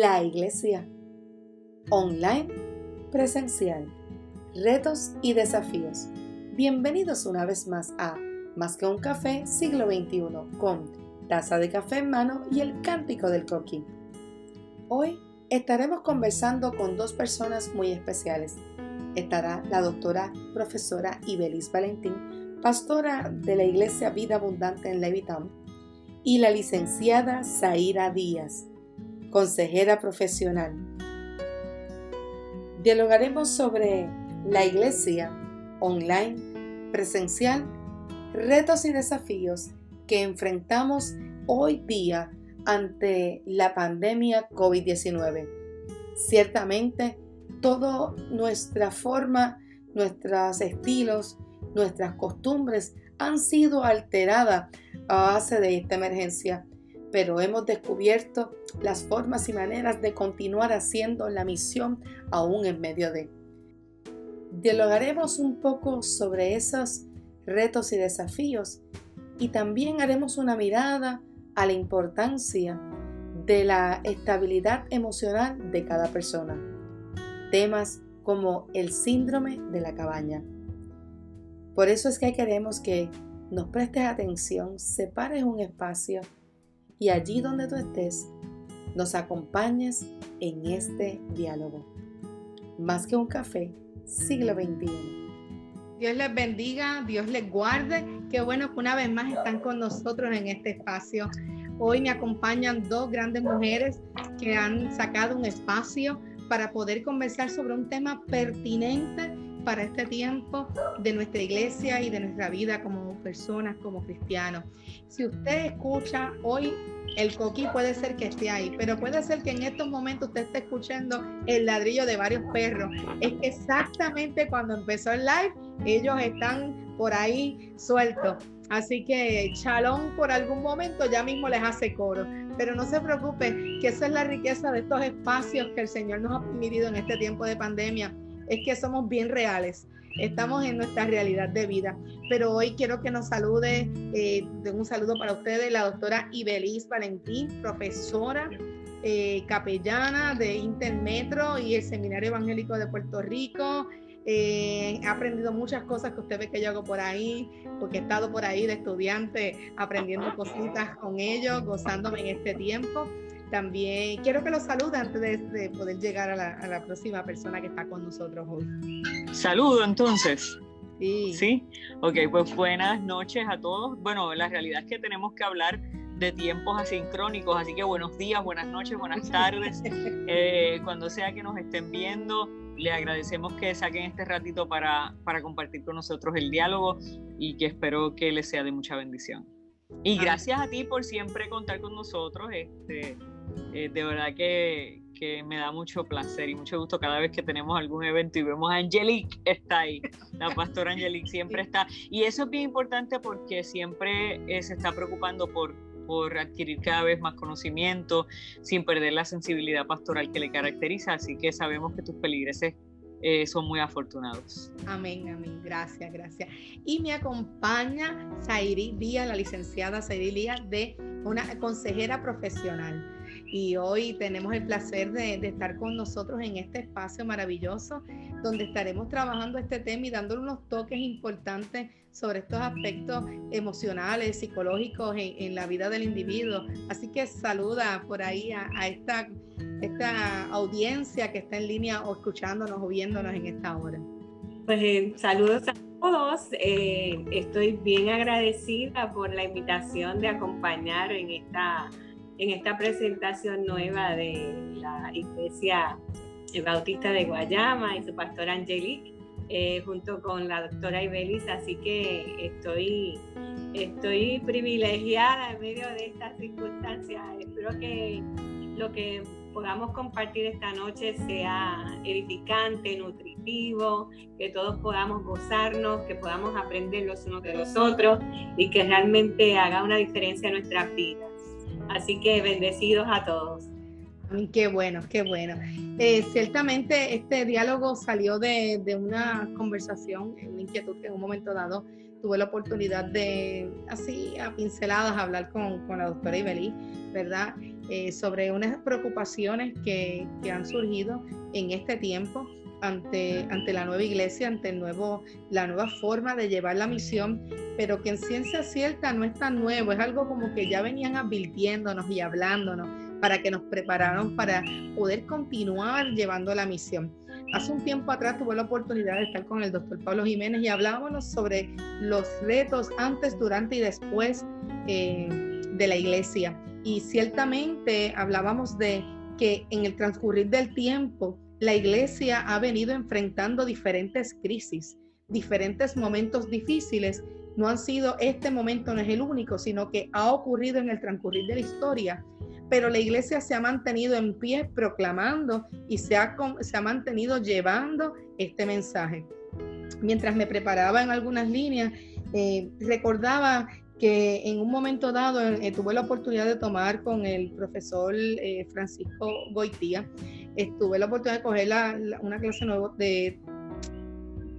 la iglesia, online, presencial, retos y desafíos. Bienvenidos una vez más a Más que un café siglo XXI con taza de café en mano y el cántico del coquí. Hoy estaremos conversando con dos personas muy especiales. Estará la doctora profesora Ibelis Valentín, pastora de la Iglesia Vida Abundante en Levittown, y la licenciada Zaira Díaz, consejera profesional. Dialogaremos sobre la iglesia online, presencial, retos y desafíos que enfrentamos hoy día ante la pandemia COVID-19. Ciertamente, toda nuestra forma, nuestros estilos, nuestras costumbres han sido alteradas a base de esta emergencia pero hemos descubierto las formas y maneras de continuar haciendo la misión aún en medio de. Dialogaremos un poco sobre esos retos y desafíos y también haremos una mirada a la importancia de la estabilidad emocional de cada persona. Temas como el síndrome de la cabaña. Por eso es que queremos que nos prestes atención, separes un espacio y allí donde tú estés, nos acompañes en este diálogo. Más que un café, siglo XXI. Dios les bendiga, Dios les guarde. Qué bueno que una vez más están con nosotros en este espacio. Hoy me acompañan dos grandes mujeres que han sacado un espacio para poder conversar sobre un tema pertinente para este tiempo de nuestra iglesia y de nuestra vida como personas, como cristianos. Si usted escucha hoy el coquí puede ser que esté ahí, pero puede ser que en estos momentos usted esté escuchando el ladrillo de varios perros. Es exactamente cuando empezó el live, ellos están por ahí sueltos. Así que Chalón por algún momento ya mismo les hace coro. Pero no se preocupe, que esa es la riqueza de estos espacios que el Señor nos ha permitido en este tiempo de pandemia. Es que somos bien reales estamos en nuestra realidad de vida. Pero hoy quiero que nos salude, eh, un saludo para ustedes, la doctora Ibelis Valentín, profesora, eh, capellana de Intermetro y el Seminario Evangélico de Puerto Rico. Eh, he aprendido muchas cosas que usted ve que yo hago por ahí, porque he estado por ahí de estudiante aprendiendo cositas con ellos, gozándome en este tiempo. También quiero que los salude antes de, poder llegar a la, a la próxima persona que está con nosotros hoy. Saludo entonces. Sí. Sí. Ok, pues buenas noches a todos. Bueno, la realidad es que tenemos que hablar de tiempos asincrónicos, así que buenos días, buenas noches, buenas tardes. Eh, cuando sea que nos estén viendo, le agradecemos que saquen este ratito para, para compartir con nosotros el diálogo y que espero que les sea de mucha bendición. Y gracias a ti por siempre contar con nosotros. Este, eh, de verdad que, que me da mucho placer y mucho gusto cada vez que tenemos algún evento y vemos a Angelique está ahí, la pastora Angelique siempre está. Y eso es bien importante porque siempre eh, se está preocupando por, por adquirir cada vez más conocimiento sin perder la sensibilidad pastoral que le caracteriza, así que sabemos que tus peligreses eh, son muy afortunados. Amén, amén. Gracias, gracias. Y me acompaña Zairi Díaz, la licenciada Zairi Díaz, de una consejera profesional y hoy tenemos el placer de, estar con nosotros en este espacio maravilloso donde estaremos trabajando este tema y dándole unos toques importantes sobre estos aspectos emocionales, psicológicos en, la vida del individuo. Así que saluda por ahí a, esta, esta audiencia que está en línea o escuchándonos o viéndonos en esta hora. Pues eh, saludos a todos. Eh, estoy bien agradecida por la invitación de acompañar en esta en esta presentación nueva de la Iglesia Bautista de Guayama y su pastora Angelique, eh, junto con la doctora Ibelis, así que estoy, estoy privilegiada en medio de estas circunstancias. Espero que lo que podamos compartir esta noche sea edificante, nutritivo, que todos podamos gozarnos, que podamos aprender los unos de los otros y que realmente haga una diferencia en nuestras vidas. Así que bendecidos a todos. Qué bueno, qué bueno. Eh, ciertamente este diálogo salió de, una conversación, una inquietud que en un momento dado tuve la oportunidad de, así a pinceladas, hablar con, la doctora Ibelí, ¿verdad? eh, sobre unas preocupaciones que, que, han surgido en este tiempo ante, ante la nueva iglesia, ante el nuevo, la nueva forma de llevar la misión, pero que en ciencia cierta no es tan nuevo, es algo como que ya venían advirtiéndonos y hablándonos para que nos prepararan para poder continuar llevando la misión. Hace un tiempo atrás tuve la oportunidad de estar con el doctor Pablo Jiménez y hablábamos sobre los retos antes, durante y después eh, de la iglesia. Y ciertamente hablábamos de que en el transcurrir del tiempo la iglesia ha venido enfrentando diferentes crisis, diferentes momentos difíciles. No han sido, este momento no es el único, sino que ha ocurrido en el transcurrir de la historia pero la iglesia se ha mantenido en pie proclamando y se ha, mantenido llevando este mensaje. Mientras me preparaba en algunas líneas, eh, recordaba que en un momento dado eh, tuve la oportunidad de tomar con el profesor eh, Francisco Goitía, tuve la oportunidad de coger una clase nueva de,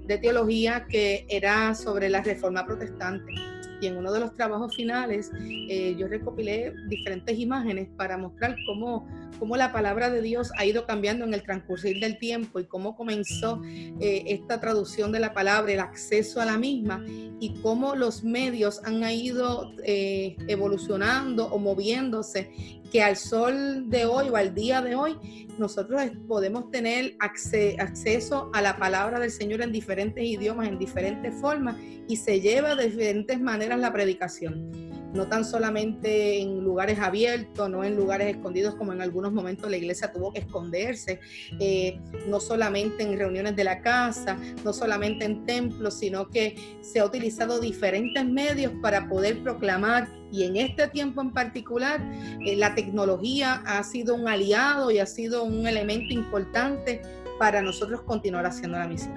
de teología que era sobre la reforma protestante. Y en uno de los trabajos finales eh, yo recopilé diferentes imágenes para mostrar cómo, cómo, la palabra de Dios ha ido cambiando en el transcurrir del tiempo y cómo comenzó eh, esta traducción de la palabra, el acceso a la misma y cómo los medios han ido eh, evolucionando o moviéndose que al sol de hoy o al día de hoy nosotros podemos tener acceso a la palabra del Señor en diferentes idiomas, en diferentes formas y se lleva de diferentes maneras la predicación no tan solamente en lugares abiertos, no en lugares escondidos como en algunos momentos la iglesia tuvo que esconderse, eh, no solamente en reuniones de la casa, no solamente en templos, sino que se ha utilizado diferentes medios para poder proclamar y en este tiempo en particular eh, la tecnología ha sido un aliado y ha sido un elemento importante para nosotros continuar haciendo la misión.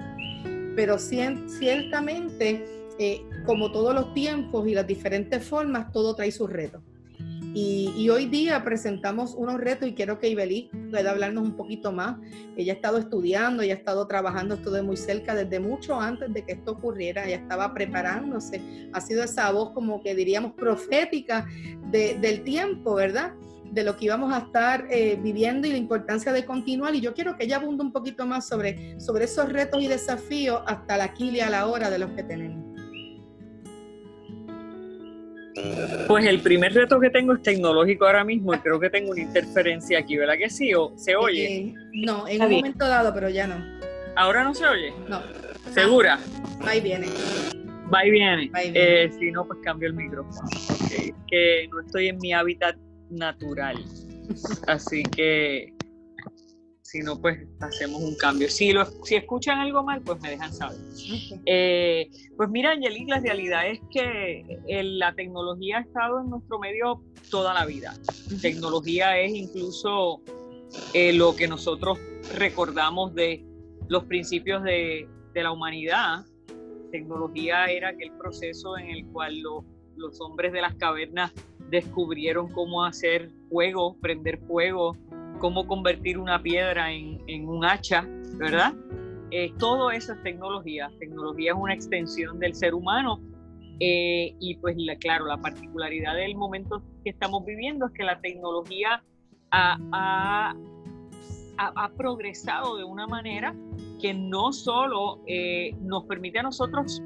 Pero ciertamente eh, como todos los tiempos y las diferentes formas, todo trae sus retos. Y, hoy día presentamos unos retos y quiero que Ibelí pueda hablarnos un poquito más. Ella ha estado estudiando, ella ha estado trabajando esto de muy cerca desde mucho antes de que esto ocurriera, ella estaba preparándose. Ha sido esa voz como que diríamos profética del tiempo, ¿verdad? de lo que íbamos a estar eh, viviendo y la importancia de continuar. Y yo quiero que ella abunde un poquito más sobre, sobre esos retos y desafíos hasta la y a la hora de los que tenemos. Pues el primer reto que tengo es tecnológico ahora mismo y creo que tengo una interferencia aquí, ¿verdad que sí? ¿O se oye? Eh, no, en un momento dado, pero ya no. ¿Ahora no se oye? No. ¿Segura? va y viene. Va y viene. Eh, si no, pues cambio el micrófono. Que no estoy en mi hábitat natural. Así que si no, pues hacemos un cambio. Si, lo, si escuchan algo mal, pues me dejan saber. Eh, pues mira, Angelique, la realidad es que eh, la tecnología ha estado en nuestro medio toda la vida. Tecnología es incluso eh, lo que nosotros recordamos de los principios de, de, la humanidad. Tecnología era aquel proceso en el cual los hombres de las cavernas descubrieron cómo hacer fuego, prender fuego, cómo convertir una piedra en, un hacha, ¿verdad? Eh, todo eso es tecnología. Tecnología es una extensión del ser humano eh, y pues claro, la particularidad del momento que estamos viviendo es que la tecnología ha, progresado de una manera que no solo eh, nos permite a nosotros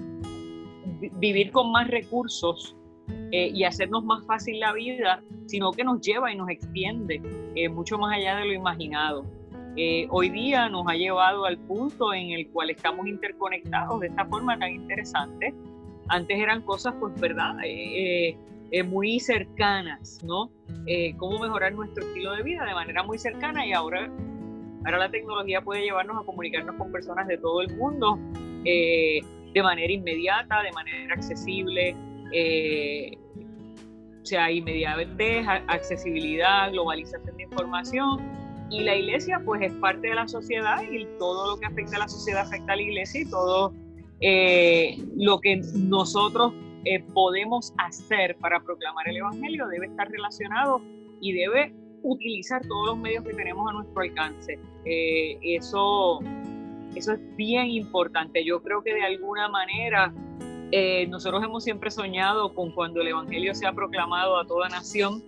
vivir con más recursos y hacernos más fácil la vida, sino que nos lleva y nos extiende eh, mucho más allá de lo imaginado. Eh, hoy día nos ha llevado al punto en el cual estamos interconectados de esta forma tan interesante. Antes eran cosas, pues, verdad, eh, muy cercanas, ¿no? cómo mejorar nuestro estilo de vida de manera muy cercana y ahora, ahora la tecnología puede llevarnos a comunicarnos con personas de todo el mundo de manera inmediata, de manera accesible, o sea, inmediatez, accesibilidad, globalización de información. Y la iglesia pues es parte de la sociedad y todo lo que afecta a la sociedad afecta a la iglesia y todo eh, lo que nosotros eh, podemos hacer para proclamar el Evangelio debe estar relacionado y debe utilizar todos los medios que tenemos a nuestro alcance. Eh, eso, eso es bien importante. Yo creo que de alguna manera eh, nosotros hemos siempre soñado con cuando el Evangelio sea proclamado a toda nación,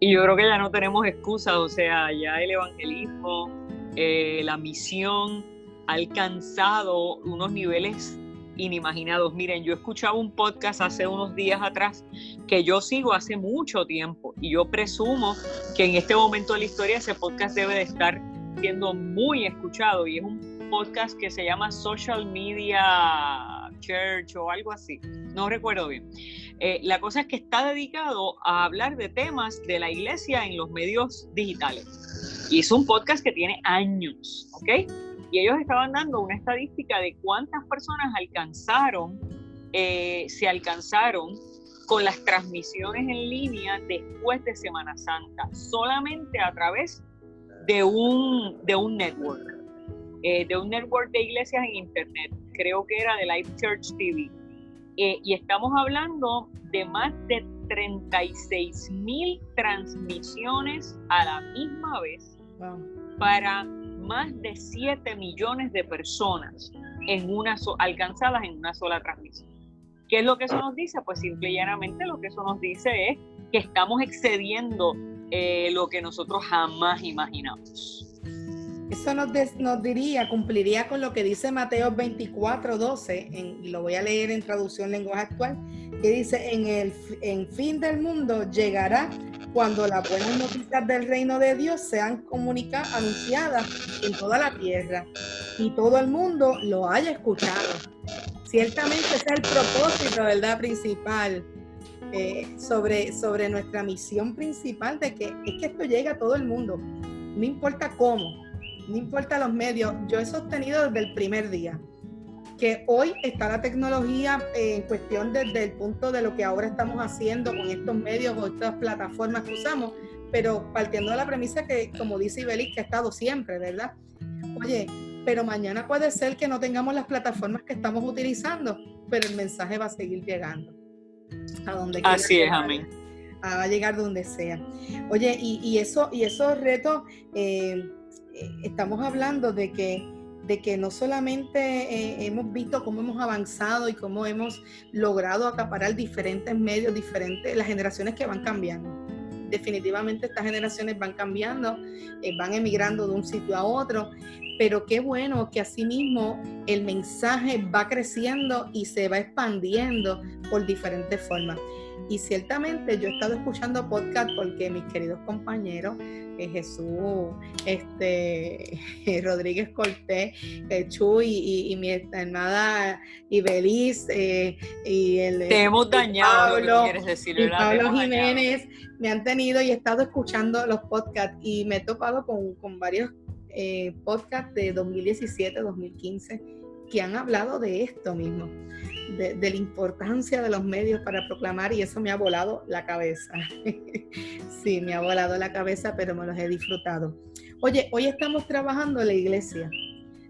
Y yo creo que ya no tenemos excusas, o sea, ya el evangelismo, eh, la misión ha alcanzado unos niveles inimaginados. Miren, yo escuchaba un podcast hace unos días atrás que yo sigo hace mucho tiempo y yo presumo que en este momento de la historia ese podcast debe de estar siendo muy escuchado y es un podcast que se llama Social Media O algo así, no recuerdo bien. Eh, la cosa es que está dedicado a hablar de temas de la iglesia en los medios digitales. Y es un podcast que tiene años, ¿ok? Y ellos estaban dando una estadística de cuántas personas alcanzaron, eh, se alcanzaron con las transmisiones en línea después de Semana Santa, solamente a través de un, de un network, eh, de un network de iglesias en Internet, creo que era de Life Church TV. Eh, y estamos hablando de más de 36 mil transmisiones a la misma vez para más de 7 millones de personas en una alcanzadas en una sola transmisión. ¿Qué es lo que eso nos dice? Pues simple y llanamente lo que eso nos dice es que estamos excediendo eh, lo que nosotros jamás imaginamos. Eso nos, diría, cumpliría con lo que dice Mateo 24, 12, y lo voy a leer en traducción lenguaje actual, que dice, en el en fin del mundo llegará cuando las buenas noticias del reino de Dios sean comunicadas, anunciadas en toda la tierra, y todo el mundo lo haya escuchado. Ciertamente ese es el propósito, ¿verdad? Principal. Eh, sobre, sobre nuestra misión principal de que es que esto llegue a todo el mundo, no importa cómo, no importa los medios, yo he sostenido desde el primer día que hoy está la tecnología en cuestión desde el punto de lo que ahora estamos haciendo con estos medios o estas plataformas que usamos, pero partiendo de la premisa que, como dice Ibelis, que ha estado siempre, ¿verdad? Oye, pero mañana puede ser que no tengamos las plataformas que estamos utilizando, pero el mensaje va a seguir llegando. A donde Así es, amén. va a llegar donde sea. Oye, y, eso, y esos retos eh, estamos hablando de que, de que no solamente eh, hemos visto cómo hemos avanzado y cómo hemos logrado acaparar diferentes medios, diferentes, las generaciones que van cambiando. Definitivamente estas generaciones van cambiando, eh, van emigrando de un sitio a otro, pero qué bueno que asimismo el mensaje va creciendo y se va expandiendo por diferentes formas. Y ciertamente yo he estado escuchando podcast porque mis queridos compañeros, eh, Jesús, este, Rodríguez Cortés, eh, Chuy y, mi hermana Ibeliz eh, y el... Te hemos dañado, Pablo, quieres decir, y Pablo Jiménez me han tenido y he estado escuchando los podcasts y me he topado con, con varios podcasts de 2017, 2015 que han hablado de esto mismo de, la importancia de los medios para proclamar y eso me ha volado la cabeza. sí, me ha volado la cabeza, pero me los he disfrutado. Oye, hoy estamos trabajando la iglesia.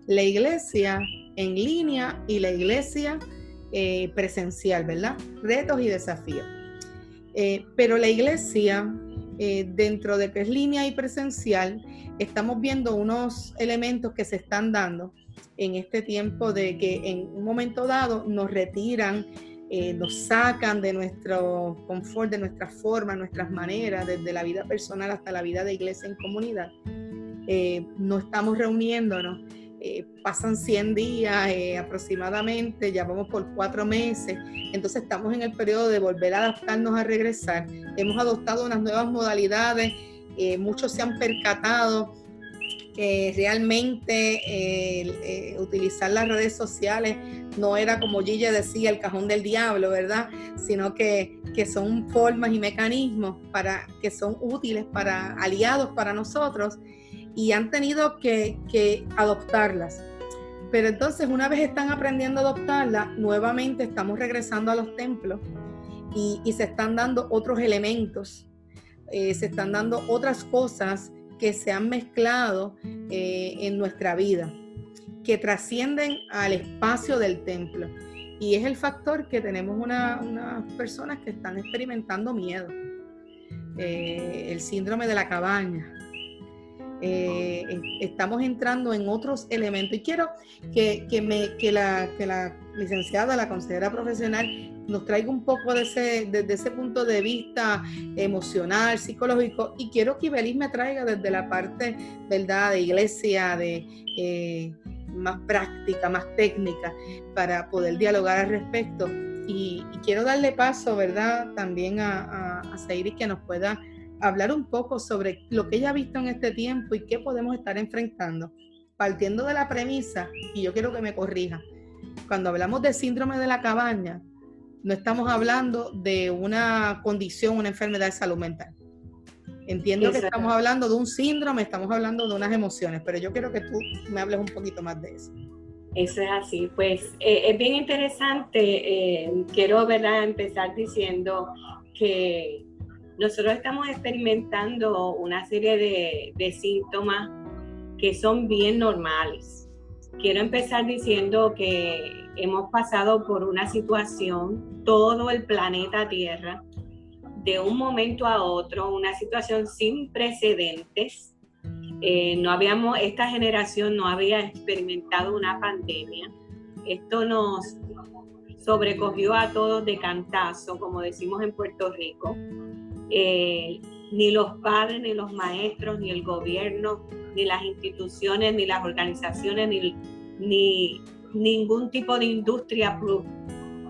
La iglesia en línea y la iglesia eh, presencial, ¿verdad? Retos y desafíos. Eh, pero la iglesia, eh, dentro de que es línea y presencial, estamos viendo unos elementos que se están dando en este tiempo de que en un momento dado nos retiran, eh, nos sacan de nuestro confort, de nuestra forma, nuestras maneras, desde la vida personal hasta la vida de iglesia en comunidad. Eh, no estamos reuniéndonos. Eh, pasan 100 días aproximadamente, ya vamos por cuatro meses, entonces estamos en el periodo de volver a adaptarnos a regresar. Hemos adoptado unas nuevas modalidades, muchos se han percatado que realmente eh, utilizar las redes sociales no era como Gille decía el cajón del diablo, ¿verdad? Sino que, son formas y mecanismos para, que son útiles para aliados para nosotros y han tenido que, adoptarlas. Pero entonces una vez están aprendiendo a adoptarlas, nuevamente estamos regresando a los templos y, se están dando otros elementos, eh, se están dando otras cosas que se han mezclado eh, en nuestra vida, que trascienden al espacio del templo. Y es el factor que tenemos unas personas que están experimentando miedo, eh, el síndrome de la cabaña. Eh, estamos entrando en otros elementos y quiero que, me, que, la, que la licenciada, la consejera profesional, nos traiga un poco de ese, desde ese punto de vista emocional, psicológico, y quiero que Ibelis me traiga desde la parte, ¿verdad?, de iglesia, de eh, más práctica, más técnica, para poder dialogar al respecto. Y, quiero darle paso, ¿verdad?, también a, a, a que nos pueda hablar un poco sobre lo que ella ha visto en este tiempo y qué podemos estar enfrentando. Partiendo de la premisa, y yo quiero que me corrija, cuando hablamos de síndrome de la cabaña, no estamos hablando de una condición, una enfermedad de salud mental. Entiendo que estamos hablando de un síndrome, estamos hablando de unas emociones, pero yo quiero que tú me hables un poquito más de eso. Eso es así, pues eh, es bien interesante. Eh, quiero ¿verdad? empezar diciendo que nosotros estamos experimentando una serie de, de síntomas que son bien normales. Quiero empezar diciendo que hemos pasado por una situación, todo el planeta Tierra, de un momento a otro, una situación sin precedentes. Eh, no habíamos, esta generación no había experimentado una pandemia. Esto nos sobrecogió a todos de cantazo, como decimos en Puerto Rico. Eh, ni los padres, ni los maestros, ni el gobierno, ni las instituciones, ni las organizaciones, ni, ni ningún tipo de industria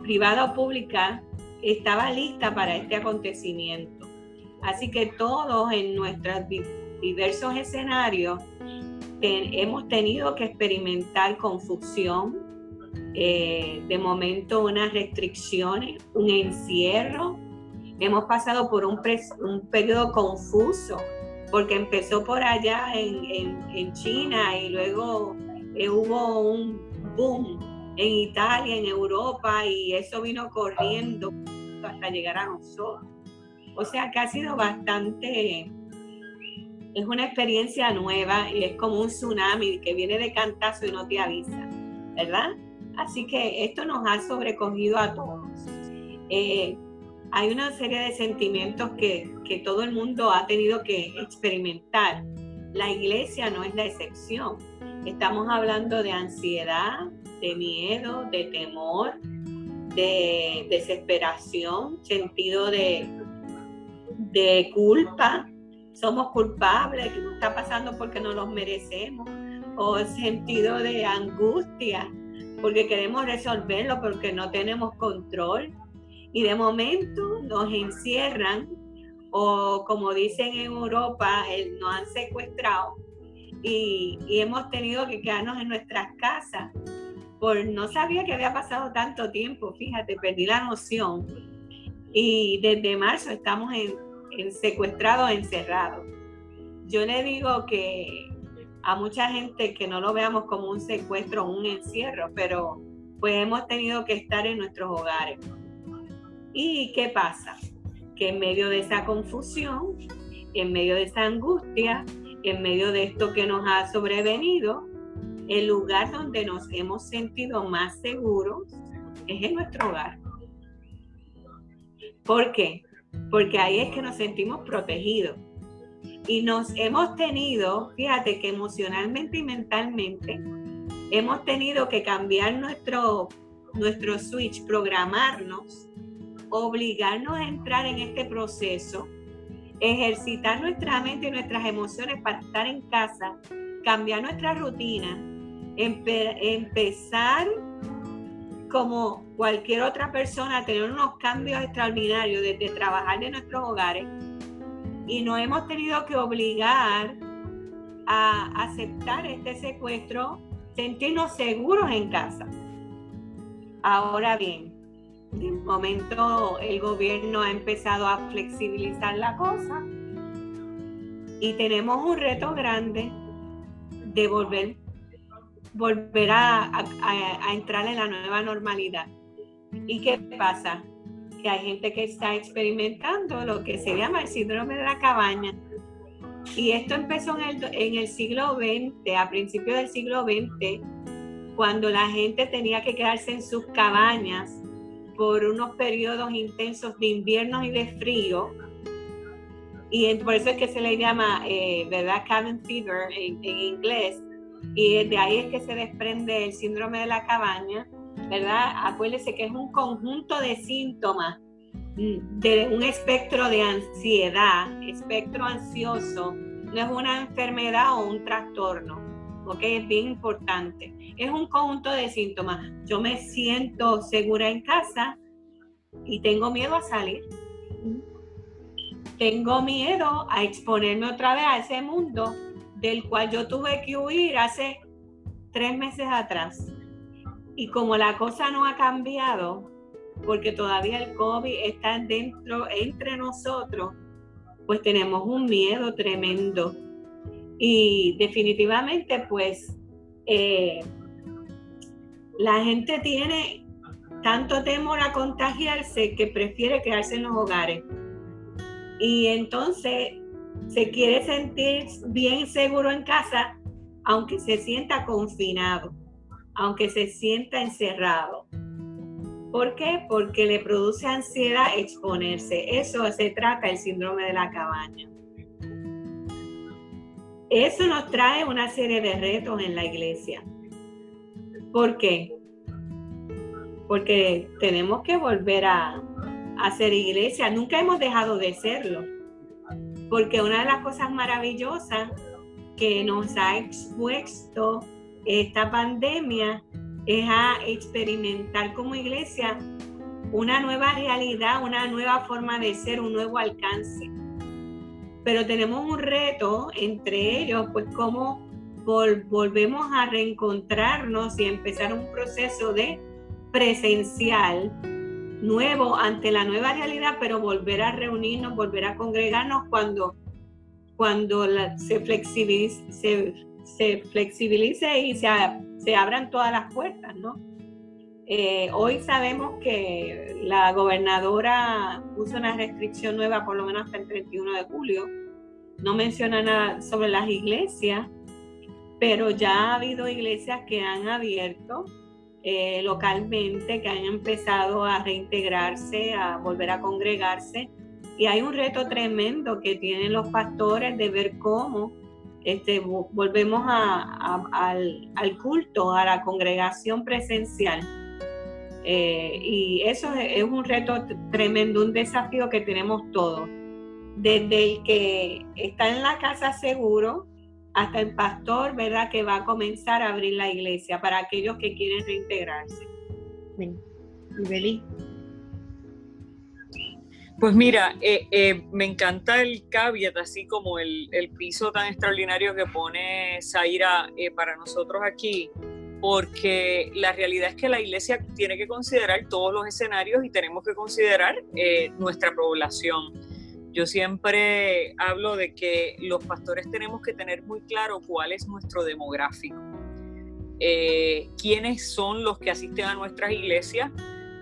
privada o pública estaba lista para este acontecimiento. Así que todos en nuestros diversos escenarios hemos tenido que experimentar confusión, eh, de momento unas restricciones, un encierro. Hemos pasado por un, periodo confuso, porque empezó por allá en, en, China y luego eh, hubo un boom en Italia, en Europa, y eso vino corriendo hasta llegar a nosotros. O sea que ha sido bastante, es una experiencia nueva y es como un tsunami que viene de cantazo y no te avisa, ¿verdad? Así que esto nos ha sobrecogido a todos. Eh, hay una serie de sentimientos que, que todo el mundo ha tenido que experimentar. La iglesia no es la excepción. Estamos hablando de ansiedad, de miedo, de temor, de desesperación, sentido de, de culpa. Somos culpables, que nos está pasando porque no los merecemos. O sentido de angustia, porque queremos resolverlo, porque no tenemos control. Y de momento nos encierran, o como dicen en Europa, nos han secuestrado y, hemos tenido que quedarnos en nuestras casas no sabía que había pasado tanto tiempo, fíjate, perdí la noción. Y desde marzo estamos en, secuestrados, encerrados. Yo le digo que a mucha gente que no lo veamos como un secuestro un encierro, pero pues hemos tenido que estar en nuestros hogares. ¿Y qué pasa? Que en medio de esa confusión, en medio de esa angustia, en medio de esto que nos ha sobrevenido, el lugar donde nos hemos sentido más seguros es en nuestro hogar. ¿Por qué? Porque ahí es que nos sentimos protegidos. Y nos hemos tenido, fíjate que emocionalmente y mentalmente, hemos tenido que cambiar nuestro, nuestro switch, programarnos, obligarnos a entrar en este proceso, ejercitar nuestra mente y nuestras emociones para estar en casa, cambiar nuestra rutina empezar como cualquier otra persona a tener unos cambios extraordinarios desde trabajar de nuestros hogares y nos hemos tenido que obligar a aceptar este secuestro, sentirnos seguros en casa. Ahora bien, de momento el gobierno ha empezado a flexibilizar la cosa y tenemos un reto grande de volver volverá a, entrar en la nueva normalidad. ¿Y qué pasa? Que hay gente que está experimentando lo que se llama el síndrome de la cabaña. Y esto empezó en el, en el siglo XX, a principios del siglo XX, cuando la gente tenía que quedarse en sus cabañas por unos periodos intensos de invierno y de frío. Y por eso es que se le llama, eh, ¿verdad? Cabin fever en inglés, y de ahí es que se desprende el síndrome de la cabaña, ¿verdad? Acuérdese que es un conjunto de síntomas mm, de un espectro de ansiedad, espectro ansioso, no es una enfermedad o un trastorno, ¿ok? Es bien importante. Es un conjunto de síntomas. Yo me siento segura en casa y tengo miedo a salir. Tengo miedo a exponerme otra vez a ese mundo del cual yo tuve que huir hace tres meses atrás. Y como la cosa no ha cambiado, porque todavía el COVID está dentro, entre nosotros, pues tenemos un miedo tremendo. Y definitivamente, pues, eh, la gente tiene tanto temor a contagiarse que prefiere quedarse en los hogares. Y entonces se quiere sentir bien seguro en casa, aunque se sienta confinado aunque se sienta encerrado. ¿Por qué? Porque le produce ansiedad exponerse. Eso se trata el síndrome de la cabaña. Eso nos trae una serie de retos en la iglesia. ¿Por qué? Porque tenemos que volver a, a ser iglesia. Nunca hemos dejado de serlo. Porque una de las cosas maravillosas que nos ha expuesto esta pandemia es a experimentar como iglesia una nueva realidad, una nueva forma de ser, un nuevo alcance. Pero tenemos un reto entre ellos, pues cómo volvemos a reencontrarnos y empezar un proceso de presencial nuevo ante la nueva realidad, pero volver a reunirnos, volver a congregarnos cuando, cuando se flexibilice, y se, se abran todas las puertas, ¿no? Eh, hoy sabemos que la gobernadora puso una restricción nueva por lo menos hasta el 31 de julio. No menciona nada sobre las iglesias, pero ya ha habido iglesias que han abierto eh, localmente, que han empezado a reintegrarse, a volver a congregarse. Y hay un reto tremendo que tienen los pastores de ver cómo este, volvemos al, culto, a la congregación presencial. Eh, y eso es, un reto tremendo, un desafío que tenemos todos. Desde el que está en la casa seguro hasta el pastor, ¿verdad? Que va a comenzar a abrir la iglesia para aquellos que quieren reintegrarse. Y pues mira, eh, eh, me encanta el caveat, así como el, piso tan extraordinario que pone Zaira eh, para nosotros aquí, porque la realidad es que la iglesia tiene que considerar todos los escenarios y tenemos que considerar nuestra población. Yo siempre hablo de que los pastores tenemos que tener muy claro cuál es nuestro demográfico, quiénes son los que asisten a nuestras iglesias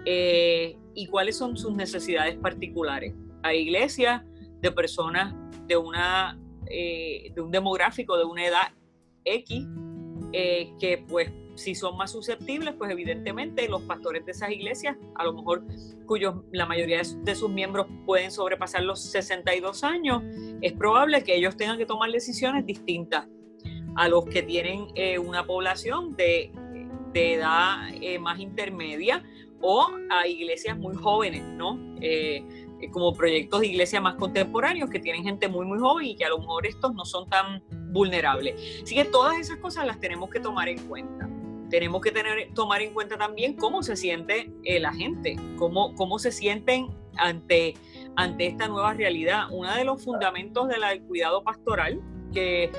y cuáles son sus necesidades particulares. Hay iglesias de personas de, una, eh, de un demográfico de una edad X, eh, que pues si son más susceptibles, pues evidentemente los pastores de esas iglesias, a lo mejor cuyos la mayoría de sus miembros pueden sobrepasar los 62 años, es probable que ellos tengan que tomar decisiones distintas a los que tienen eh, una población de, edad más intermedia o a iglesias muy jóvenes, ¿no? Eh, eh, como proyectos de iglesia más contemporáneos que tienen gente muy, muy joven y que a lo mejor estos no son tan vulnerables. Así que todas esas cosas las tenemos que tomar en cuenta. Tenemos que tener, tomar en cuenta también cómo se siente eh, la gente, cómo, cómo se sienten ante, ante esta nueva realidad. Uno de los fundamentos del cuidado pastoral que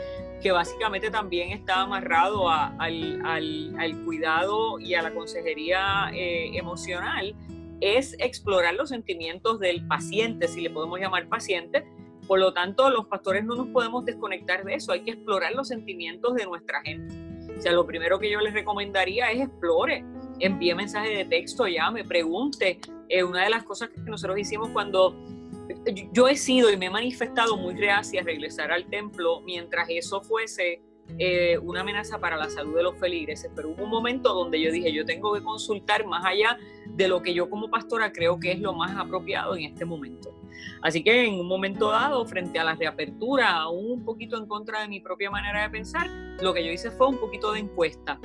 que básicamente también está amarrado al, cuidado y a la consejería eh, emocional, es explorar los sentimientos del paciente, si le podemos llamar paciente. Por lo tanto, los pastores no nos podemos desconectar de eso, hay que explorar los sentimientos de nuestra gente. O sea, lo primero que yo les recomendaría es explore, envíe mensaje de texto, llame, pregunte. Eh, una de las cosas que nosotros hicimos cuando yo he sido y me he manifestado muy reacia a regresar al templo mientras eso fuese eh, una amenaza para la salud de los feligreses, pero hubo un momento donde yo dije, yo tengo que consultar más allá de lo que yo como pastora creo que es lo más apropiado en este momento. Así que en un momento dado, frente a la reapertura, aún un poquito en contra de mi propia manera de pensar, lo que yo hice fue un poquito de encuesta.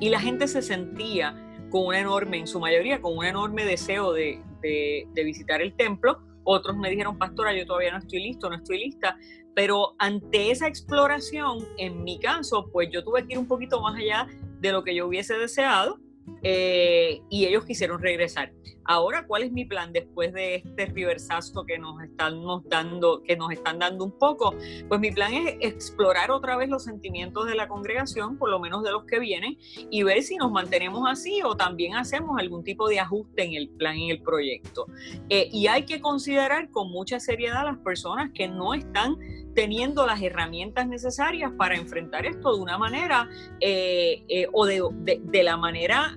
Y la gente se sentía con una enorme, en su mayoría, con un enorme deseo de, de visitar el templo. Otros me dijeron, pastora, yo todavía no estoy listo, no estoy lista. Pero ante esa exploración, en mi caso, pues yo tuve que ir un poquito más allá de lo que yo hubiese deseado eh, y ellos quisieron regresar. Ahora, ¿cuál es mi plan después de este reversazo que nos están dando, que nos están dando un poco? Pues mi plan es explorar otra vez los sentimientos de la congregación, por lo menos de los que vienen, y ver si nos mantenemos así o también hacemos algún tipo de ajuste en el plan, en el proyecto. Eh, y hay que considerar con mucha seriedad a las personas que no están teniendo las herramientas necesarias para enfrentar esto de una manera eh, o de la manera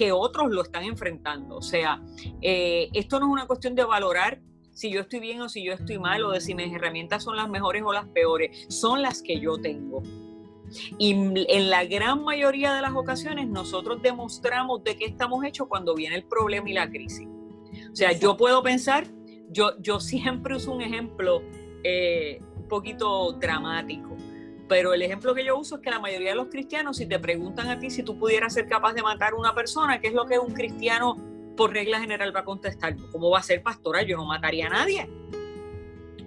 que otros lo están enfrentando. O sea, eh, esto no es una cuestión de valorar si yo estoy bien o si yo estoy mal o de si mis herramientas son las mejores o las peores, son las que yo tengo. Y en la gran mayoría de las ocasiones nosotros demostramos de qué estamos hechos cuando viene el problema y la crisis. O sea, yo puedo pensar, yo, yo siempre uso un ejemplo eh, un poquito dramático pero el ejemplo que yo uso es que la mayoría de los cristianos, si te preguntan a ti si tú pudieras ser capaz de matar a una persona, ¿qué es lo que un cristiano por regla general va a contestar? ¿Cómo va a ser pastora? Yo no mataría a nadie.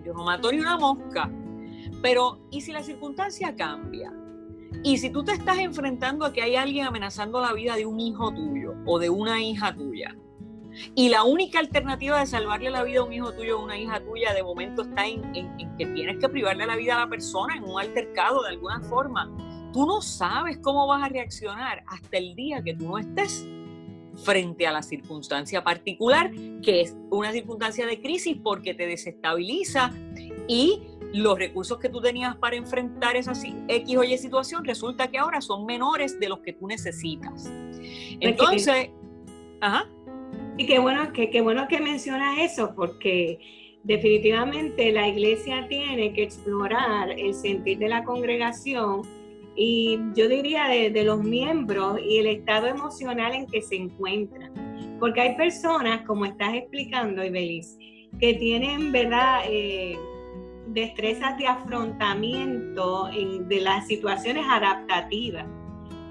Yo no mato ni una mosca. Pero, ¿y si la circunstancia cambia? Y si tú te estás enfrentando a que hay alguien amenazando la vida de un hijo tuyo o de una hija tuya, y la única alternativa de salvarle la vida a un hijo tuyo o una hija tuya de momento está en, que tienes que privarle la vida a la persona en un altercado de alguna forma. Tú no sabes cómo vas a reaccionar hasta el día que tú no estés frente a la circunstancia particular, que es una circunstancia de crisis porque te desestabiliza y los recursos que tú tenías para enfrentar esa X o Y situación resulta que ahora son menores de los que tú necesitas. Entonces, ajá. Y qué bueno, que, qué bueno que mencionas eso, porque definitivamente la iglesia tiene que explorar el sentir de la congregación y yo diría de, los miembros y el estado emocional en que se encuentran. Porque hay personas, como estás explicando, Ibelis, que tienen, ¿verdad? Eh, destrezas de afrontamiento de las situaciones adaptativas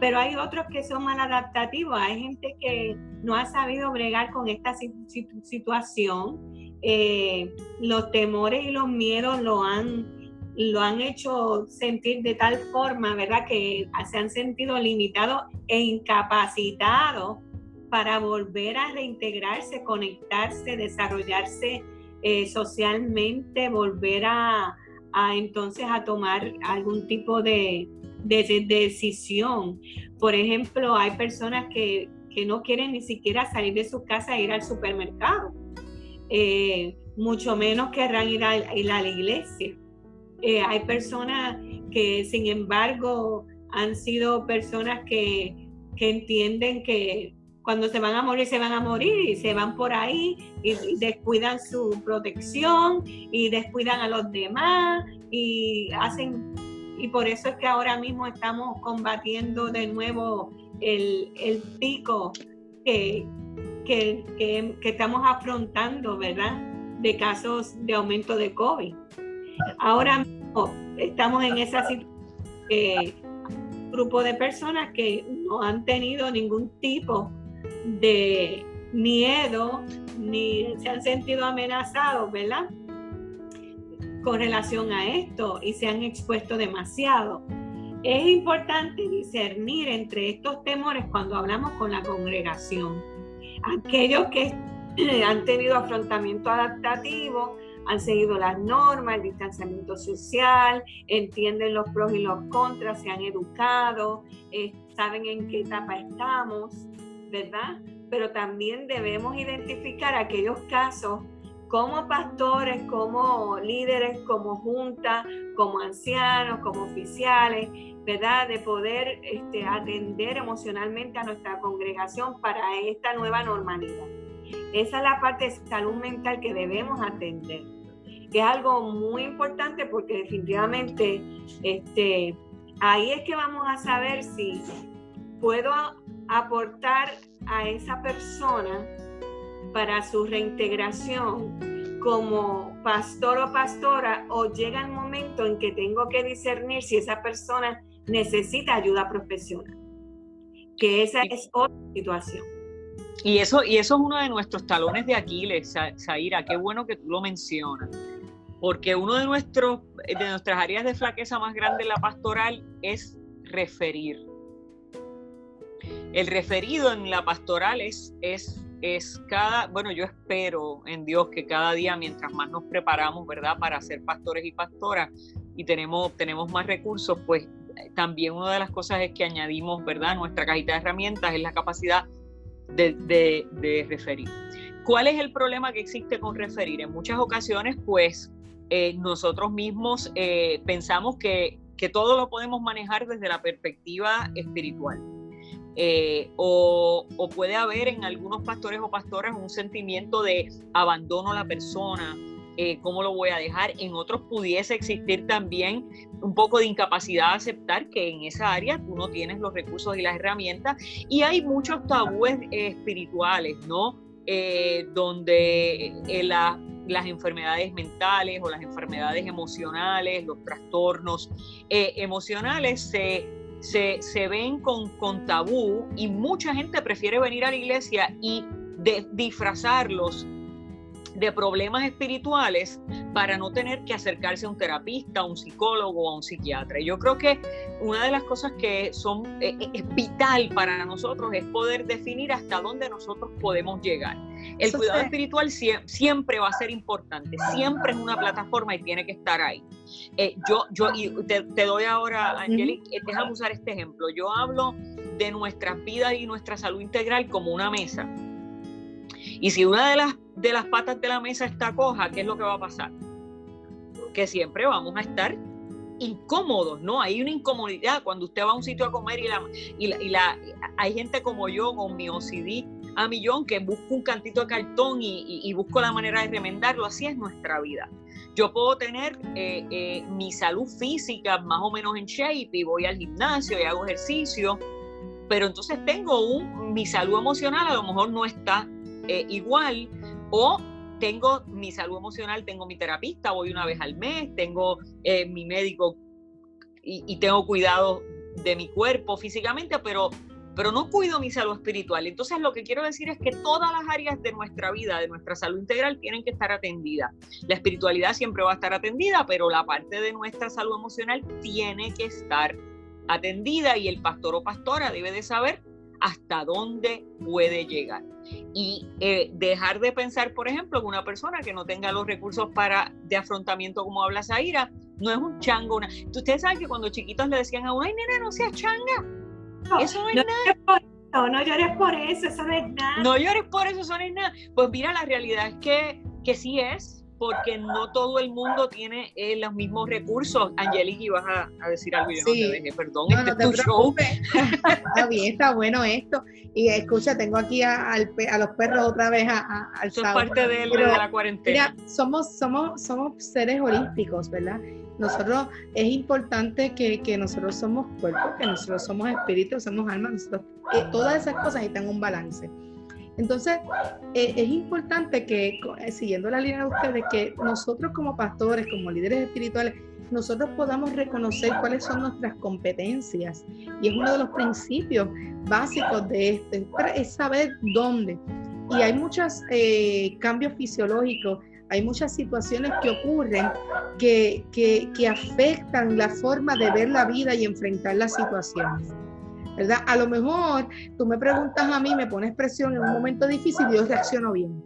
pero hay otros que son mal adaptativos. Hay gente que no ha sabido bregar con esta situación. Eh, los temores y los miedos lo han, lo han hecho sentir de tal forma, ¿verdad? Que se han sentido limitados e incapacitados para volver a reintegrarse, conectarse, desarrollarse eh, socialmente, volver a, a entonces a tomar algún tipo de, de, decisión. Por ejemplo, hay personas que, no quieren ni siquiera salir de su casa e ir al supermercado. Eh, mucho menos querrán ir a, ir a la iglesia. Eh, hay personas que, sin embargo, han sido personas que, entienden que cuando se van a morir, se van a morir y se van por ahí y, descuidan su protección y descuidan a los demás y hacen y por eso es que ahora mismo estamos combatiendo de nuevo el, pico que, que, estamos afrontando, ¿verdad? De casos de aumento de COVID. Ahora mismo estamos en esa situación grupo de personas que no han tenido ningún tipo de miedo ni se han sentido amenazados, ¿verdad? Con relación a esto y se han expuesto demasiado. Es importante discernir entre estos temores cuando hablamos con la congregación. Aquellos que han tenido afrontamiento adaptativo, han seguido las normas, el distanciamiento social, entienden los pros y los contras, se han educado, eh, saben en qué etapa estamos, ¿verdad? Pero también debemos identificar aquellos casos como pastores, como líderes, como junta, como ancianos, como oficiales, ¿verdad? De poder este, atender emocionalmente a nuestra congregación para esta nueva normalidad. Esa es la parte de salud mental que debemos atender, es algo muy importante porque definitivamente este, ahí es que vamos a saber si puedo aportar a esa persona para su reintegración como pastor o pastora o llega el momento en que tengo que discernir si esa persona necesita ayuda profesional. que esa es otra situación. Y eso, y eso es uno de nuestros talones de Aquiles, Zaira, qué bueno que tú lo mencionas, porque uno de, nuestros, de nuestras áreas de flaqueza más grande en la pastoral es referir. El referido en la pastoral es, es, es cada, bueno, yo espero en Dios que cada día, mientras más nos preparamos, ¿verdad?, para ser pastores y pastoras y tenemos, tenemos más recursos, pues también una de las cosas es que añadimos, ¿verdad?, nuestra cajita de herramientas es la capacidad de, referir. ¿Cuál es el problema que existe con referir? En muchas ocasiones, pues eh, nosotros mismos eh, pensamos que, todo lo podemos manejar desde la perspectiva espiritual. Eh, o, puede haber en algunos pastores o pastoras un sentimiento de abandono a la persona, eh, cómo lo voy a dejar. En otros pudiese existir también un poco de incapacidad de aceptar que en esa área tú no tienes los recursos y las herramientas. Y hay muchos tabúes espirituales, ¿no? Eh, donde las enfermedades mentales o las enfermedades emocionales, los trastornos emocionales se, se, ven con, con, tabú y mucha gente prefiere venir a la iglesia y disfrazarlos de problemas espirituales para no tener que acercarse a un terapista, a un psicólogo a un psiquiatra. Yo creo que una de las cosas que son, eh, eh, es vital para nosotros es poder definir hasta dónde nosotros podemos llegar. El cuidado espiritual siempre va a ser importante, siempre es una plataforma y tiene que estar ahí. Eh, yo yo te, doy ahora, Angelique, déjame usar este ejemplo. Yo hablo de nuestras vidas y nuestra salud integral como una mesa. Y si una de las, de las patas de la mesa está coja, ¿qué es lo que va a pasar? Que siempre vamos a estar incómodos, ¿no? Hay una incomodidad cuando usted va a un sitio a comer y, la, y, la, hay gente como yo con mi OCD a millón que busco un cantito de cartón y, busco la manera de remendarlo. Así es nuestra vida. Yo puedo tener eh, eh, mi salud física más o menos en shape y voy al gimnasio y hago ejercicio, pero entonces tengo un, mi salud emocional a lo mejor no está eh, igual o tengo mi salud emocional, tengo mi terapista, voy una vez al mes, tengo eh, mi médico y, tengo cuidado de mi cuerpo físicamente, pero, pero no cuido mi salud espiritual. Entonces lo que quiero decir es que todas las áreas de nuestra vida, de nuestra salud integral, tienen que estar atendidas. La espiritualidad siempre va a estar atendida, pero la parte de nuestra salud emocional tiene que estar atendida y el pastor o pastora debe de saber hasta dónde puede llegar. Y eh, dejar de pensar, por ejemplo, que una persona que no tenga los recursos para de afrontamiento como habla Zaira, no es un chango. Una... Ustedes saben que cuando chiquitos le decían a uno, ay, nena, no seas changa. eso no es nada. No, no llores por eso, eso no es nada. No llores por eso, eso no es nada. Pues mira, la realidad es que, que sí es porque no todo el mundo tiene eh, los mismos recursos. Angelique, ibas a, decir algo, yo no te dejé, perdón, no, este tu show. está bien, está bueno esto. Y escucha, tengo aquí a, los perros otra vez a, al Eso es parte de, la cuarentena. Mira, somos, somos, somos seres holísticos, ¿verdad? Nosotros, es importante que, que nosotros somos cuerpo, que nosotros somos espíritu, somos alma, nosotros, eh, todas esas cosas están en un balance. Entonces, eh, es importante que, eh, siguiendo la línea de ustedes, que nosotros como pastores, como líderes espirituales, nosotros podamos reconocer cuáles son nuestras competencias. Y es uno de los principios básicos de este, es saber dónde. Y hay muchos eh, cambios fisiológicos, hay muchas situaciones que ocurren que, que, que afectan la forma de ver la vida y enfrentar las situaciones. ¿Verdad? A lo mejor tú me preguntas a mí, me pones presión en un momento difícil y yo reacciono bien.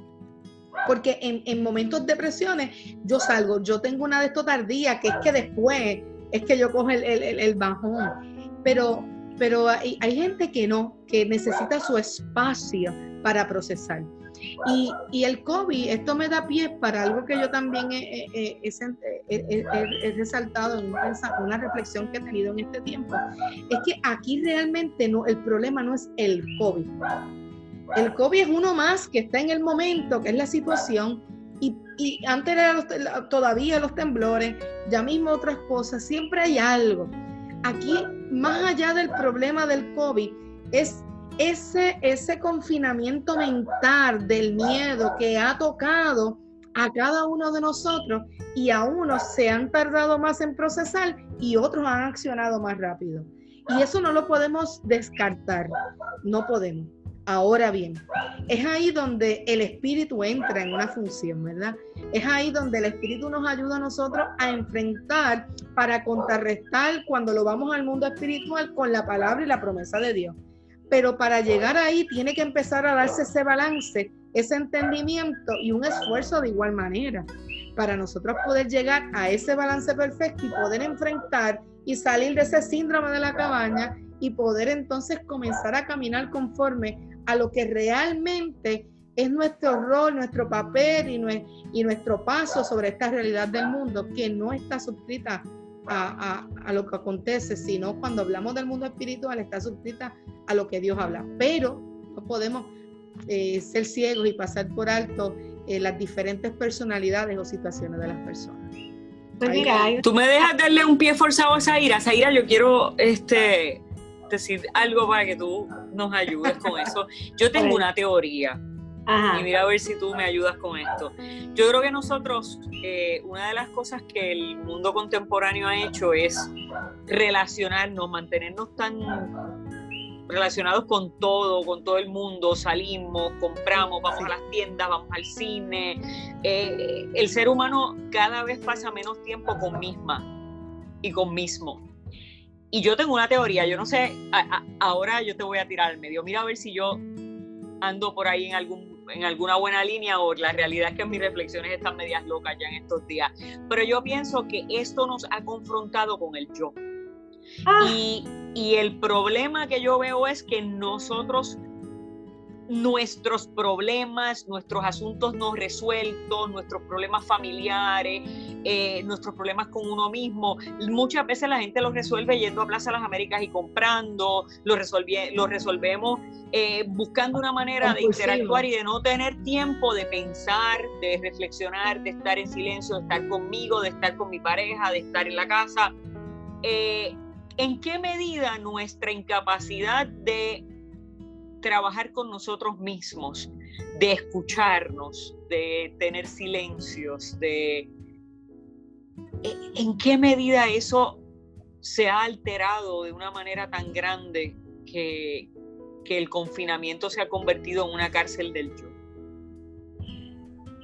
Porque en, momentos de presiones yo salgo, yo tengo una de estas tardía que es que después es que yo cojo el, el, bajón. Pero, pero hay, hay gente que no, que necesita su espacio para procesar. Y, el COVID, esto me da pie para algo que yo también he, resaltado en una, reflexión que he tenido en este tiempo, es que aquí realmente no, el problema no es el COVID. El COVID es uno más que está en el momento, que es la situación, y, antes era todavía los temblores, ya mismo otras cosas, siempre hay algo. Aquí, más allá del problema del COVID, es ese, ese confinamiento mental del miedo que ha tocado a cada uno de nosotros y a unos se han tardado más en procesar y otros han accionado más rápido. Y eso no lo podemos descartar, no podemos. Ahora bien, es ahí donde el espíritu entra en una función, ¿verdad? Es ahí donde el espíritu nos ayuda a nosotros a enfrentar para contrarrestar cuando lo vamos al mundo espiritual con la palabra y la promesa de Dios. Pero para llegar ahí tiene que empezar a darse ese balance, ese entendimiento y un esfuerzo de igual manera. Para nosotros poder llegar a ese balance perfecto y poder enfrentar y salir de ese síndrome de la cabaña y poder entonces comenzar a caminar conforme a lo que realmente es nuestro rol, nuestro papel y, nuestro paso sobre esta realidad del mundo que no está suscrita a, lo que acontece, sino cuando hablamos del mundo espiritual está suscrita a lo que Dios habla. Pero no podemos eh, ser ciegos y pasar por alto eh, las diferentes personalidades o situaciones de las personas. Pues tú me dejas darle un pie forzado a Zaira. Zaira, yo quiero este, decir algo para que tú nos ayudes con eso. Yo tengo una teoría. Y mira a ver si tú me ayudas con esto. Yo creo que nosotros, eh, una de las cosas que el mundo contemporáneo ha hecho es relacionarnos, mantenernos tan relacionados con todo, con todo el mundo, salimos, compramos, vamos a las tiendas, vamos al cine. Eh, el ser humano cada vez pasa menos tiempo con misma y con mismo. Y yo tengo una teoría, yo no sé, ahora yo te voy a tirar al medio. Mira a ver si yo ando por ahí en, algún, en alguna buena línea o la realidad es que mis reflexiones están medias locas ya en estos días. Pero yo pienso que esto nos ha confrontado con el yo. Ah. Y, y el problema que yo veo es que nosotros nuestros problemas, nuestros asuntos no resueltos, nuestros problemas familiares, eh, nuestros problemas con uno mismo. Muchas veces la gente los resuelve yendo a Plaza de las Américas y comprando, los, resolvemos eh, buscando una manera de interactuar y de no tener tiempo de pensar, de reflexionar, de estar en silencio, de estar conmigo, de estar con mi pareja, de estar en la casa. Eh, ¿En qué medida nuestra incapacidad de trabajar con nosotros mismos, de escucharnos, de tener silencios, de en qué medida eso se ha alterado de una manera tan grande que, el confinamiento se ha convertido en una cárcel del yo.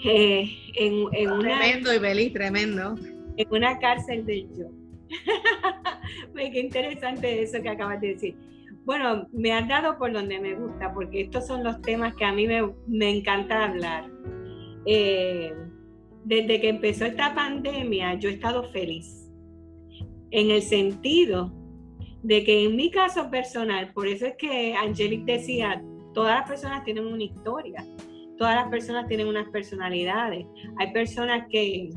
Eh, en, tremendo, y tremendo. En una cárcel del yo. qué interesante eso que acabas de decir. Bueno, me has dado por donde me gusta, porque estos son los temas que a mí me, encanta hablar. Eh, desde que empezó esta pandemia, yo he estado feliz, en el sentido de que en mi caso personal, por eso es que Angelic decía, todas las personas tienen una historia, todas las personas tienen unas personalidades. Hay personas que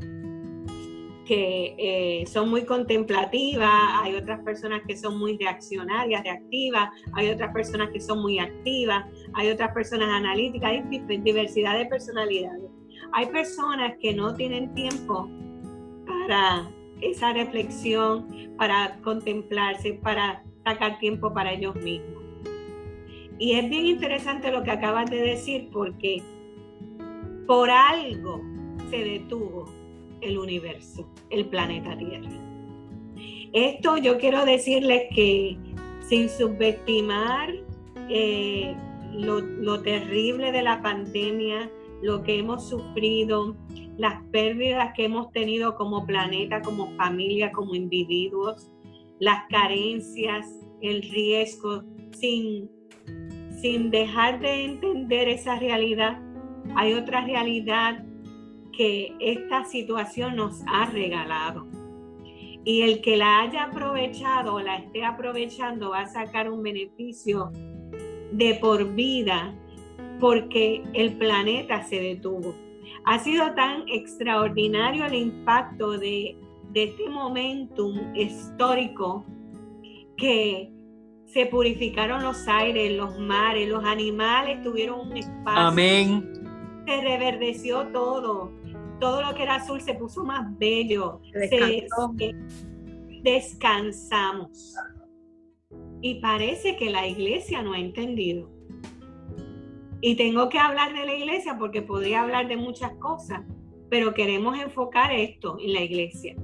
que eh, son muy contemplativas, hay otras personas que son muy reaccionarias, reactivas, hay otras personas que son muy activas, hay otras personas analíticas, hay diversidad de personalidades. Hay personas que no tienen tiempo para esa reflexión, para contemplarse, para sacar tiempo para ellos mismos. Y es bien interesante lo que acabas de decir porque por algo se detuvo el universo, el planeta Tierra. Esto yo quiero decirles que sin subestimar eh, lo, terrible de la pandemia, lo que hemos sufrido, las pérdidas que hemos tenido como planeta, como familia, como individuos, las carencias, el riesgo, sin, sin dejar de entender esa realidad, hay otra realidad que esta situación nos ha regalado. Y el que la haya aprovechado o la esté aprovechando va a sacar un beneficio de por vida porque el planeta se detuvo. Ha sido tan extraordinario el impacto de, de este momentum histórico que se purificaron los aires, los mares, los animales tuvieron un espacio. Amén. Se reverdeció todo todo lo que era azul se puso más bello. descansamos. Y parece que la iglesia no ha entendido. Y tengo que hablar de la iglesia porque podría hablar de muchas cosas, pero queremos enfocar esto en la iglesia.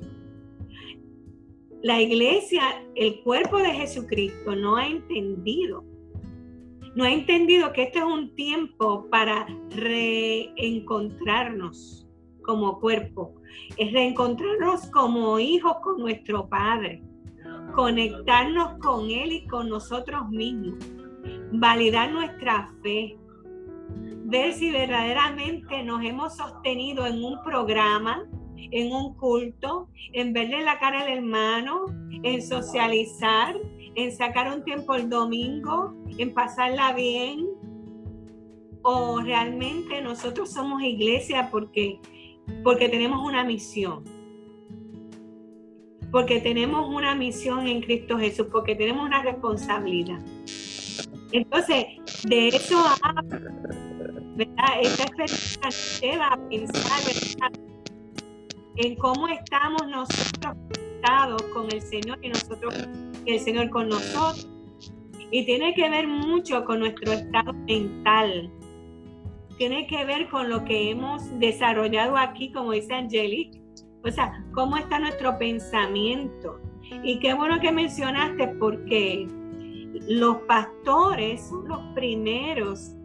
la iglesia, el cuerpo de Jesucristo no ha entendido, no ha entendido que este es un tiempo para reencontrarnos como cuerpo, es reencontrarnos como hijos con nuestro Padre, conectarnos con Él y con nosotros mismos, validar nuestra fe, ver si verdaderamente nos hemos sostenido en un programa, en un culto, en verle la cara al hermano, en socializar, en sacar un tiempo el domingo, en pasarla bien. O realmente nosotros somos iglesia porque, porque tenemos una misión. Porque tenemos una misión en Cristo Jesús, porque tenemos una responsabilidad. Entonces, de eso ¿verdad? Esta experiencia lleva a pensar en cómo estamos nosotros conectados con el Señor y nosotros, el Señor con nosotros. Y tiene que ver mucho con nuestro estado mental. Tiene que ver con lo que hemos desarrollado aquí, como dice Angelique. O sea, cómo está nuestro pensamiento. Y qué bueno que mencionaste porque los pastores son los primeros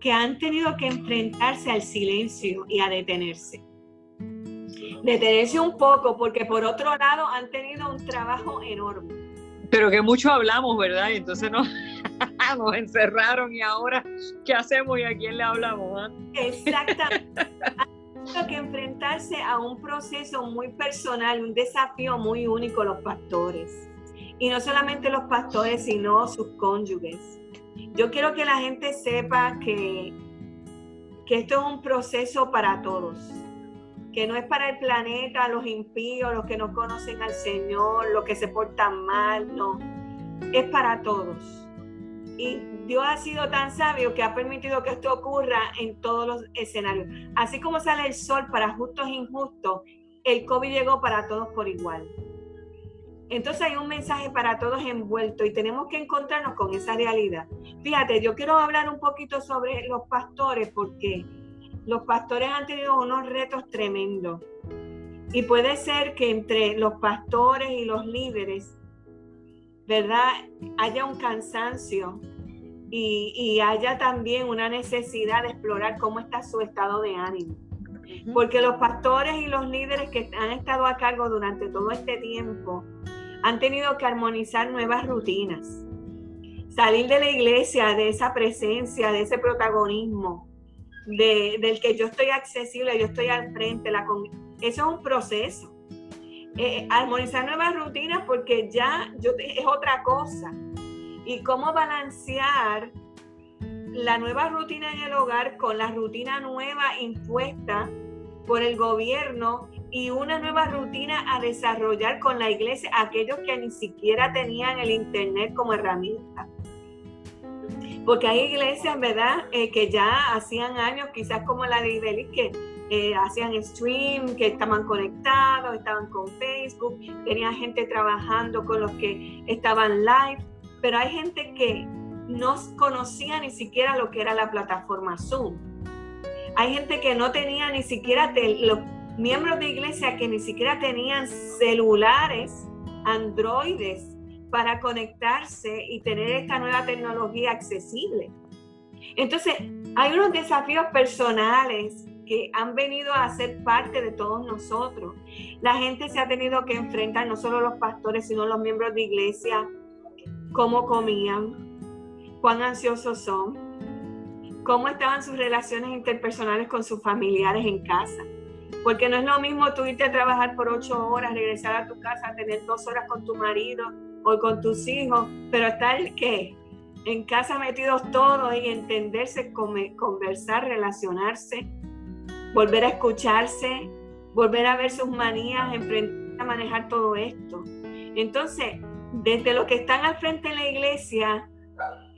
que han tenido que enfrentarse al silencio y a detenerse. Detenerse un poco porque por otro lado han tenido un trabajo enorme. Pero que mucho hablamos, ¿verdad? Entonces nos, nos encerraron y ahora, ¿qué hacemos y a quién le hablamos? Ah? Exactamente. tenido que enfrentarse a un proceso muy personal, un desafío muy único los pastores. Y no solamente los pastores, sino sus cónyuges yo quiero que la gente sepa que, que esto es un proceso para todos, que no es para el planeta, los impíos, los que no conocen al Señor, los que se portan mal, no, es para todos. Y Dios ha sido tan sabio que ha permitido que esto ocurra en todos los escenarios. Así como sale el sol para justos e injustos, el COVID llegó para todos por igual. Entonces hay un mensaje para todos envuelto y tenemos que encontrarnos con esa realidad. Fíjate, yo quiero hablar un poquito sobre los pastores porque los pastores han tenido unos retos tremendos. Y puede ser que entre los pastores y los líderes, ¿verdad? Haya un cansancio y, y haya también una necesidad de explorar cómo está su estado de ánimo. Porque los pastores y los líderes que han estado a cargo durante todo este tiempo han tenido que armonizar nuevas rutinas, salir de la iglesia, de esa presencia, de ese protagonismo, del que yo estoy accesible, yo estoy al frente. La eso es un proceso. Eh, armonizar nuevas rutinas porque ya yo, es otra cosa. Y cómo balancear la nueva rutina en el hogar con la rutina nueva impuesta por el gobierno y una nueva rutina a desarrollar con la iglesia, aquellos que ni siquiera tenían el Internet como herramienta. Porque hay iglesias, ¿verdad?, eh, que ya hacían años, quizás como la de Ibelis, que eh, hacían stream, que estaban conectados, estaban con Facebook, tenía gente trabajando con los que estaban live, pero hay gente que no conocía ni siquiera lo que era la plataforma Zoom. Hay gente que no tenía ni siquiera los miembros de iglesia que ni siquiera tenían celulares, androides, para conectarse y tener esta nueva tecnología accesible. Entonces, hay unos desafíos personales que han venido a ser parte de todos nosotros. La gente se ha tenido que enfrentar, no solo los pastores, sino los miembros de iglesia, cómo comían, cuán ansiosos son, cómo estaban sus relaciones interpersonales con sus familiares en casa. Porque no es lo mismo tú irte a trabajar por ocho horas, regresar a tu casa, tener dos horas con tu marido o con tus hijos, pero estar que en casa metidos todos y entenderse, conversar, relacionarse, volver a escucharse, volver a ver sus manías, enfrentar a manejar todo esto. Entonces, desde los que están al frente de la iglesia,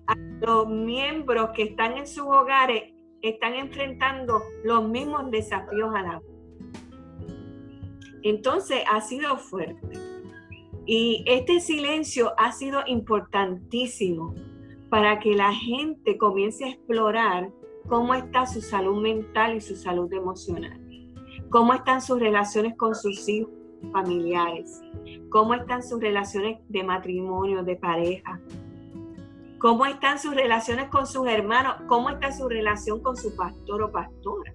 a los miembros que están en sus hogares, están enfrentando los mismos desafíos a la. Entonces ha sido fuerte. Y este silencio ha sido importantísimo para que la gente comience a explorar cómo está su salud mental y su salud emocional, cómo están sus relaciones con sus hijos, familiares? ¿Cómo están sus relaciones de matrimonio, de pareja? ¿Cómo están sus relaciones con sus hermanos? ¿Cómo está su relación con su pastor o pastora?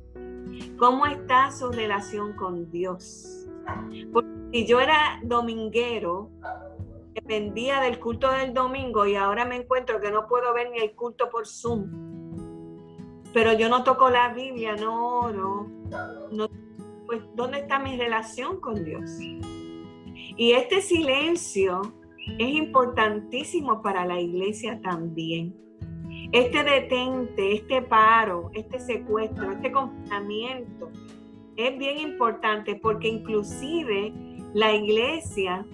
¿Cómo está su relación con Dios? Porque si yo era dominguero, dependía del culto del domingo y ahora me encuentro que no puedo ver ni el culto por Zoom. Pero yo no toco la Biblia, no oro. pues, ¿dónde está mi relación con Dios? Y este silencio es importantísimo para la iglesia también. Este detente, este paro, este secuestro, este confinamiento es bien importante porque inclusive la iglesia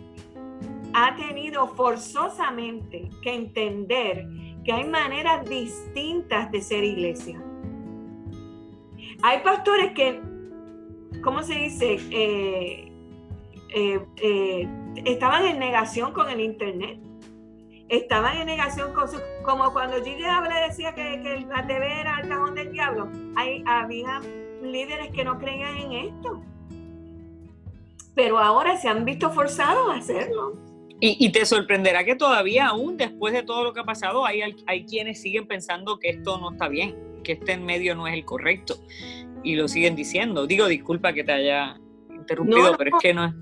ha tenido forzosamente que entender que hay maneras distintas de ser iglesia. Hay pastores que, ¿cómo se dice? Eh, eh, eh, estaban en negación con el Internet. Estaban en negación con su... Como cuando Gigi le decía que, que la era el cajón del diablo. Hay, había líderes que no creían en esto. Pero ahora se han visto forzados a hacerlo. Y, te sorprenderá que todavía, aún después de todo lo que ha pasado, hay, hay quienes siguen pensando que esto no está bien, que este en medio no es el correcto. Y lo siguen diciendo. Digo, disculpa que te haya interrumpido, pero es que no es.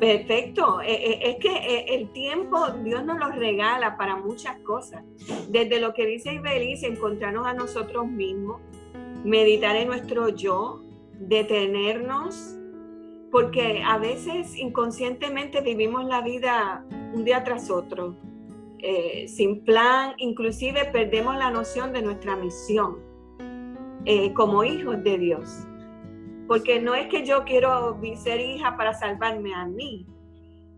Perfecto. Eh, eh, es que eh, el tiempo Dios nos lo regala para muchas cosas. Desde lo que dice Ibeliz, encontrarnos a nosotros mismos, meditar en nuestro yo, detenernos porque a veces inconscientemente vivimos la vida un día tras otro, eh, sin plan, inclusive perdemos la noción de nuestra misión eh, como hijos de Dios. Porque no es que yo quiero ser hija para salvarme a mí.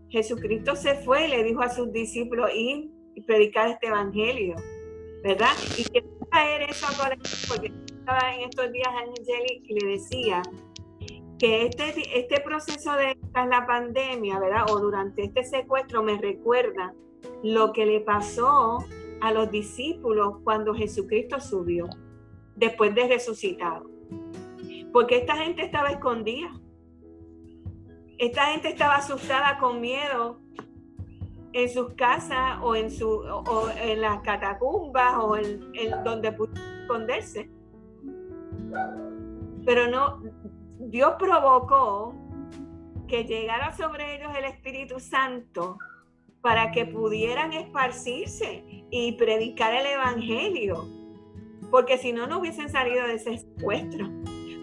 Jesucristo se fue y le dijo a sus discípulos ir y predicar este evangelio, ¿verdad? Y quiero traer eso a porque estaba en estos días y le decía que este, este proceso de la pandemia, ¿verdad? O durante este secuestro me recuerda lo que le pasó a los discípulos cuando Jesucristo subió, después de resucitado. Porque esta gente estaba escondida. Esta gente estaba asustada con miedo en sus casas o en, su, o en las catacumbas o en, en donde pudieron esconderse. Pero no, Dios provocó que llegara sobre ellos el Espíritu Santo para que pudieran esparcirse y predicar el Evangelio. Porque si no, no hubiesen salido de ese secuestro.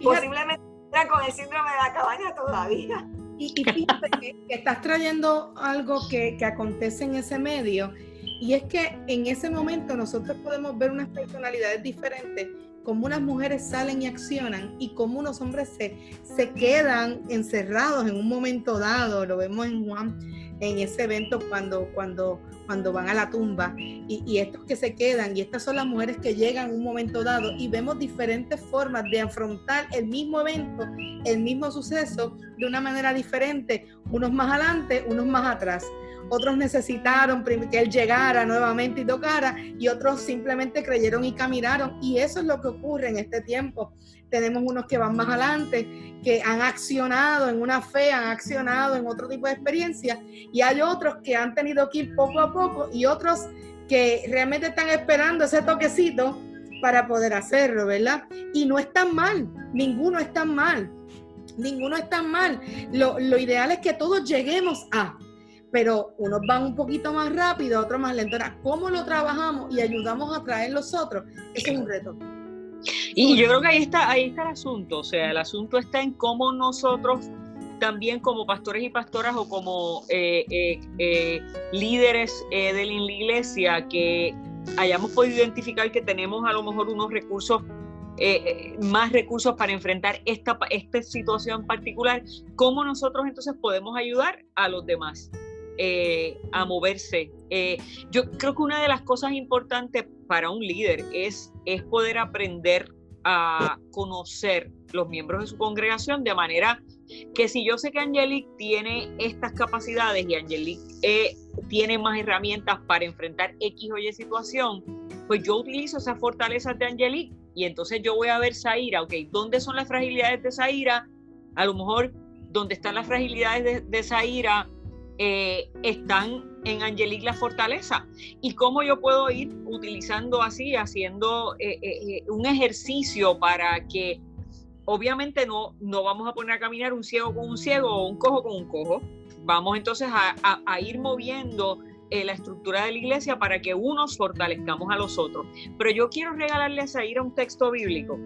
Posiblemente con el síndrome de la cabaña todavía. Y, fíjate que, estás trayendo algo que, que acontece en ese medio. Y es que en ese momento nosotros podemos ver unas personalidades diferentes cómo unas mujeres salen y accionan y cómo unos hombres se, se quedan encerrados en un momento dado. Lo vemos en Juan, en ese evento cuando, cuando, cuando van a la tumba. Y, estos que se quedan, y estas son las mujeres que llegan en un momento dado. Y vemos diferentes formas de afrontar el mismo evento, el mismo suceso, de una manera diferente. Unos más adelante, unos más atrás otros necesitaron que él llegara nuevamente y tocara, y otros simplemente creyeron y caminaron. Y eso es lo que ocurre en este tiempo. Tenemos unos que van más adelante, que han accionado en una fe, han accionado en otro tipo de experiencia, y hay otros que han tenido que ir poco a poco, y otros que realmente están esperando ese toquecito para poder hacerlo, ¿verdad? Y no están mal, ninguno está mal, ninguno está mal. Lo, ideal es que todos lleguemos a, pero unos van un poquito más rápido, otros más lento. ¿Cómo lo trabajamos y ayudamos a traer los otros? Ese es un reto. Y yo creo que ahí está, ahí está el asunto, o sea, el asunto está en cómo nosotros también como pastores y pastoras o como eh, eh, eh, líderes de la iglesia que hayamos podido identificar que tenemos a lo mejor unos recursos más recursos para enfrentar esta, esta situación particular, ¿cómo nosotros entonces podemos ayudar a los demás? Eh, a moverse. Eh, yo creo que una de las cosas importantes para un líder es, es poder aprender a conocer los miembros de su congregación de manera que si yo sé que Angelique tiene estas capacidades y Angelique eh, tiene más herramientas para enfrentar X o Y situación, pues yo utilizo esas fortalezas de Angelique y entonces yo voy a ver Zaira, ok, ¿dónde son las fragilidades de Zaira? A lo mejor donde están las fragilidades de, de Zaira, eh, están en Angelique la fortaleza. Y cómo yo puedo ir utilizando así, haciendo eh, eh, un ejercicio para que obviamente no, no vamos a poner a caminar un ciego con un ciego o un cojo con un cojo. Vamos entonces a, ir moviendo la estructura de la iglesia para que unos fortalezcamos a los otros. Pero yo quiero regalarles a ir a un texto bíblico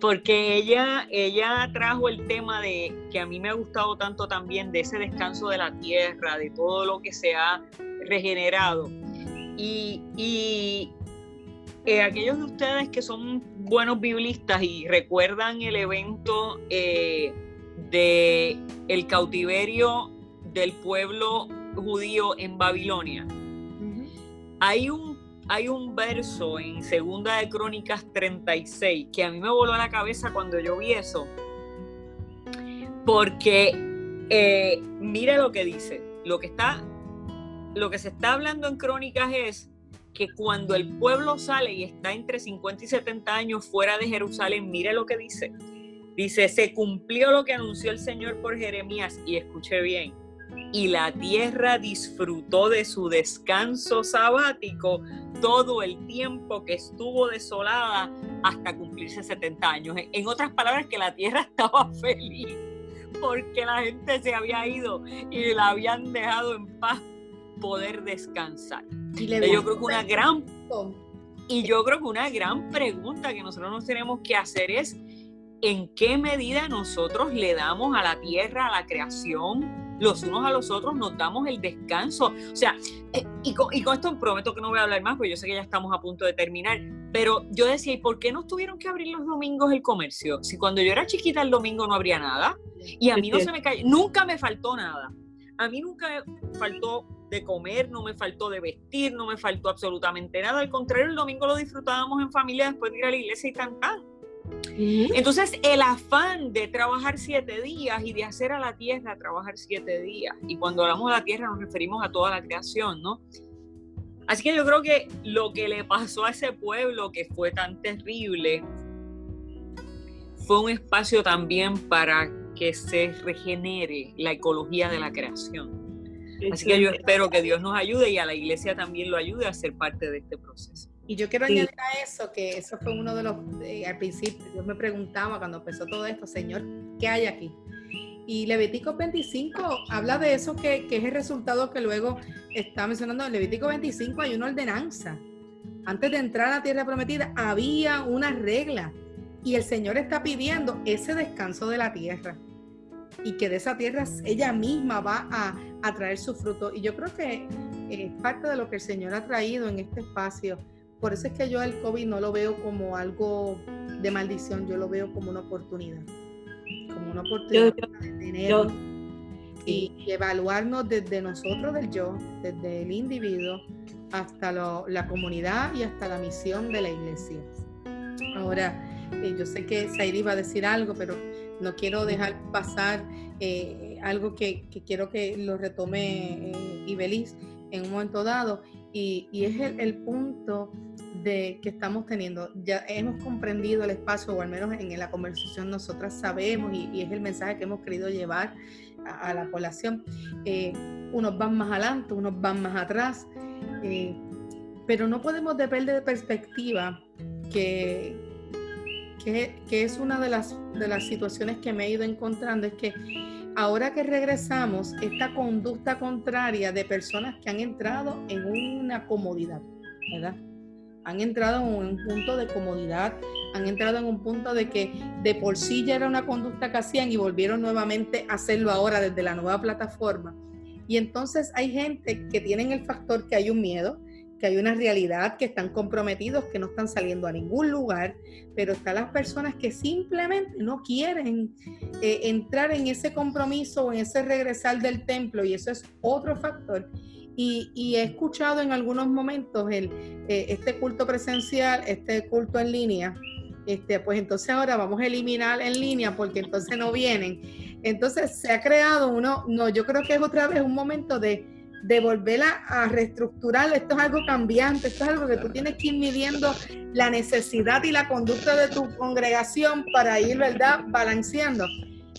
porque ella, ella trajo el tema de que a mí me ha gustado tanto también de ese descanso de la tierra, de todo lo que se ha regenerado. Y, eh, aquellos de ustedes que son buenos biblistas y recuerdan el evento eh, de el cautiverio del pueblo judío en Babilonia, hay un hay un verso en Segunda de Crónicas 36 que a mí me voló a la cabeza cuando yo vi eso. Porque eh, mira lo que dice. Lo que está, lo que se está hablando en Crónicas es que cuando el pueblo sale y está entre 50 y 70 años fuera de Jerusalén, mire lo que dice. Dice, se cumplió lo que anunció el Señor por Jeremías y escuche bien y la tierra disfrutó de su descanso sabático todo el tiempo que estuvo desolada hasta cumplirse 70 años. En otras palabras, que la tierra estaba feliz porque la gente se había ido y la habían dejado en paz poder descansar. Y yo creo que una gran y yo creo que una gran pregunta que nosotros nos tenemos que hacer es en qué medida nosotros le damos a la tierra, a la creación, los unos a los otros nos damos el descanso. O sea, eh, y, con, esto prometo que no voy a hablar más, porque yo sé que ya estamos a punto de terminar, pero yo decía, ¿y por qué no tuvieron que abrir los domingos el comercio? Si cuando yo era chiquita el domingo no habría nada, y a mí no se me cayó, nunca me faltó nada. A mí nunca me faltó de comer, no me faltó de vestir, no me faltó absolutamente nada. Al contrario, el domingo lo disfrutábamos en familia después de ir a la iglesia y tan tan. Entonces, el afán de trabajar siete días y de hacer a la tierra trabajar siete días, y cuando hablamos de la tierra nos referimos a toda la creación, ¿no? Así que yo creo que lo que le pasó a ese pueblo que fue tan terrible fue un espacio también para que se regenere la ecología de la creación. Así que yo espero que Dios nos ayude y a la iglesia también lo ayude a ser parte de este proceso. Y yo quiero añadir a eso que eso fue uno de los, eh, al principio, yo me preguntaba cuando empezó todo esto, Señor, ¿qué hay aquí? Y Levítico 25 habla de eso que, que es el resultado que luego está mencionando. En Levítico 25 hay una ordenanza. Antes de entrar a la tierra prometida había una regla y el Señor está pidiendo ese descanso de la tierra y que de esa tierra ella misma va a, a traer su fruto. Y yo creo que es parte de lo que el Señor ha traído en este espacio por eso es que yo el COVID no lo veo como algo de maldición, yo lo veo como una oportunidad. Como una oportunidad de tener y, evaluarnos desde nosotros del yo, desde el individuo, hasta la comunidad y hasta la misión de la iglesia. Ahora, eh, yo sé que Sairi va a decir algo, pero no quiero dejar pasar eh, algo que, quiero que lo retome eh, Ibeliz en un momento dado, y, es el, punto de que estamos teniendo. Ya hemos comprendido el espacio, o al menos en la conversación nosotras sabemos, y, es el mensaje que hemos querido llevar a, la población. Eh, unos van más adelante, unos van más atrás, eh, pero no podemos perder de perspectiva que, que, que, es una de las, de las situaciones que me he ido encontrando, es que ahora que regresamos, esta conducta contraria de personas que han entrado en una comodidad, ¿verdad? Han entrado en un punto de comodidad, han entrado en un punto de que de por sí ya era una conducta que hacían y volvieron nuevamente a hacerlo ahora desde la nueva plataforma. Y entonces hay gente que tienen el factor que hay un miedo, que hay una realidad, que están comprometidos, que no están saliendo a ningún lugar, pero están las personas que simplemente no quieren eh, entrar en ese compromiso o en ese regresar del templo y eso es otro factor. Y, he escuchado en algunos momentos el, eh, este culto presencial, este culto en línea, este, pues entonces ahora vamos a eliminar en línea porque entonces no vienen. Entonces se ha creado uno, no, yo creo que es otra vez un momento de de volverla a reestructurar. Esto es algo cambiante, esto es algo que tú tienes que ir midiendo la necesidad y la conducta de tu congregación para ir, ¿verdad?, balanceando.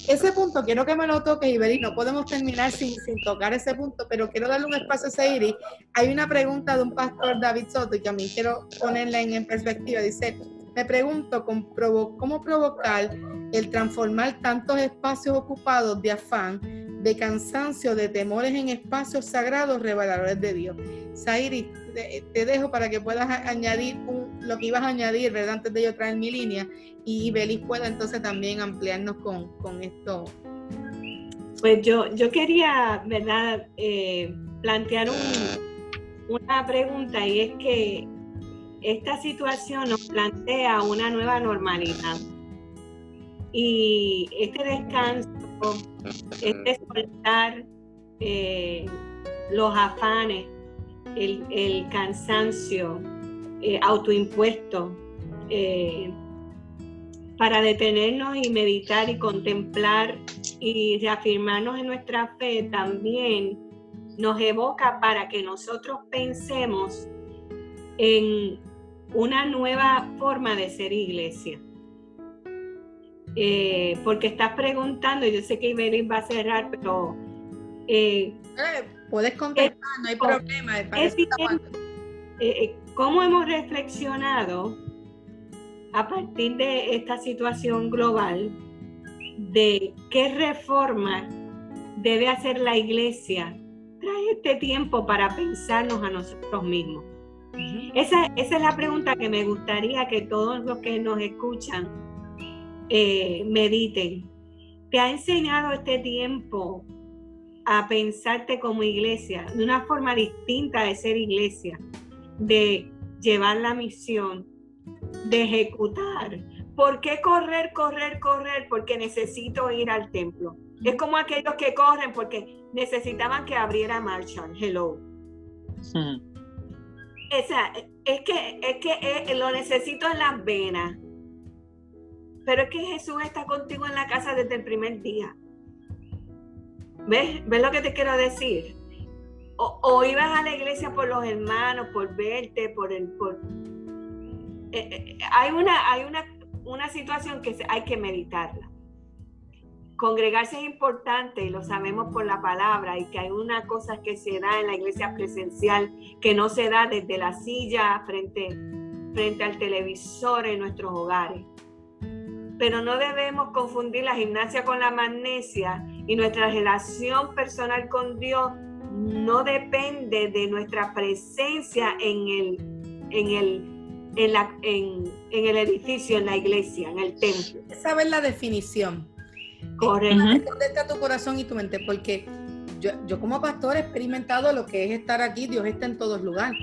ese punto quiero que me lo toques, Iberi. No podemos terminar sin, sin tocar ese punto, pero quiero darle un espacio a Seiri. Hay una pregunta de un pastor David Soto y que a mí quiero ponerla en, perspectiva. Dice, me pregunto cómo provocar el transformar tantos espacios ocupados de afán, de cansancio, de temores en espacios sagrados reveladores de Dios. Sairi, te, dejo para que puedas añadir lo que ibas a añadir, ¿verdad? Antes de yo traer mi línea y Belis pueda entonces también ampliarnos con, esto. Pues yo, yo quería, ¿verdad? Eh, plantear una pregunta y es que esta situación nos plantea una nueva normalidad. Y este descanso, este soltar eh, los afanes, el, cansancio eh, autoimpuesto, eh, para detenernos y meditar y contemplar y reafirmarnos en nuestra fe, también nos evoca para que nosotros pensemos en una nueva forma de ser iglesia. Eh, porque estás preguntando, yo sé que Iberis va a cerrar, pero... Eh, eh, puedes contestar, no hay problema. ¿Cómo hemos reflexionado a partir de esta situación global de qué reforma debe hacer la iglesia? Trae este tiempo para pensarnos a nosotros mismos. esa, esa, es la pregunta que me gustaría que todos los que nos escuchan eh, mediten. ¿Te ha enseñado este tiempo a pensarte como iglesia de una forma distinta de ser iglesia, de llevar la misión, de ejecutar? ¿Por qué correr, correr, correr? Porque necesito ir al templo. Es como aquellos que corren porque necesitaban que abriera Marshall. Hello. Esa, es que, es que eh, lo necesito en las venas. Pero es que Jesús está contigo en la casa desde el primer día. ¿Ves? ¿Ves lo que te quiero decir? O, ibas a la iglesia por los hermanos, por verte, por el... Por... Eh, eh, hay una, hay una, una situación que hay que meditarla. Congregarse es importante y lo sabemos por la palabra y que hay una cosa que se da en la iglesia presencial que no se da desde la silla frente, frente al televisor en nuestros hogares pero no debemos confundir la gimnasia con la magnesia y nuestra relación personal con Dios no depende de nuestra presencia en el, en el, en, la, en, el edificio, en la iglesia, en el templo. Saber la definición. Correcto. a tu corazón y tu mente, porque yo, yo como pastor he experimentado lo que es estar aquí, Dios está en todos lugares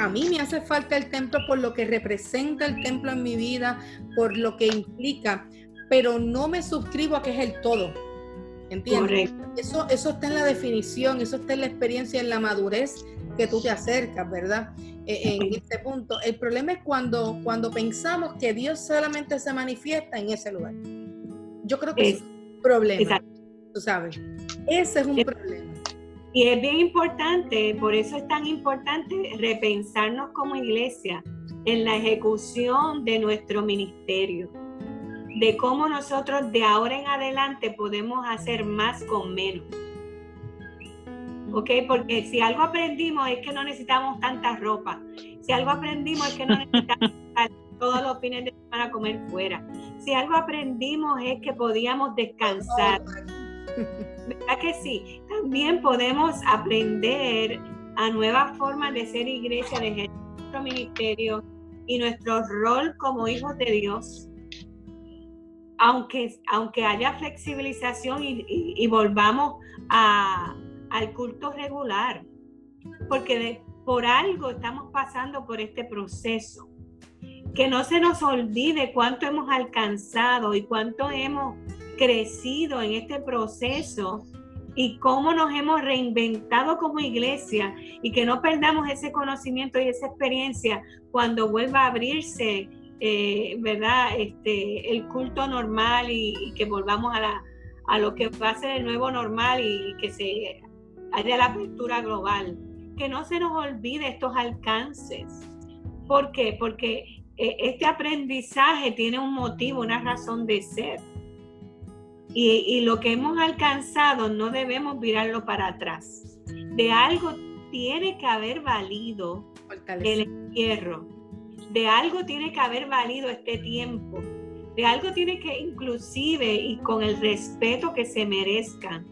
a mí me hace falta el templo por lo que representa el templo en mi vida, por lo que implica, pero no me suscribo a que es el todo. ¿Entiendes? Eso, eso está en la definición, eso está en la experiencia, en la madurez que tú te acercas, ¿verdad? E, en este punto. El problema es cuando, cuando pensamos que Dios solamente se manifiesta en ese lugar. Yo creo que es, un problema. Tú sabes. Ese es un problema. Y es bien importante, por eso es tan importante repensarnos como iglesia en la ejecución de nuestro ministerio, de cómo nosotros de ahora en adelante podemos hacer más con menos. ¿Ok? Porque si algo aprendimos es que no necesitamos tanta ropa. Si algo aprendimos es que no necesitamos todos los fines de semana comer fuera. Si algo aprendimos es que podíamos descansar. ¿Verdad que sí? También podemos aprender a nuevas formas de ser iglesia, de ejercer nuestro ministerio y nuestro rol como hijos de Dios. Aunque, aunque haya flexibilización y, volvamos al culto regular, porque por algo estamos pasando por este proceso. Que no se nos olvide cuánto hemos alcanzado y cuánto hemos crecido en este proceso y cómo nos hemos reinventado como iglesia y que no perdamos ese conocimiento y esa experiencia cuando vuelva a abrirse, eh, ¿verdad? Este, el culto normal y, que volvamos a, la, a lo que va a ser el nuevo normal y, que se haya la apertura global. Que no se nos olvide estos alcances. ¿Por qué? Porque eh, este aprendizaje tiene un motivo, una razón de ser y, lo que hemos alcanzado no debemos virarlo para atrás. De algo tiene que haber valido el encierro, de algo tiene que haber valido este tiempo, de algo tiene que inclusive y con el respeto que se merezcan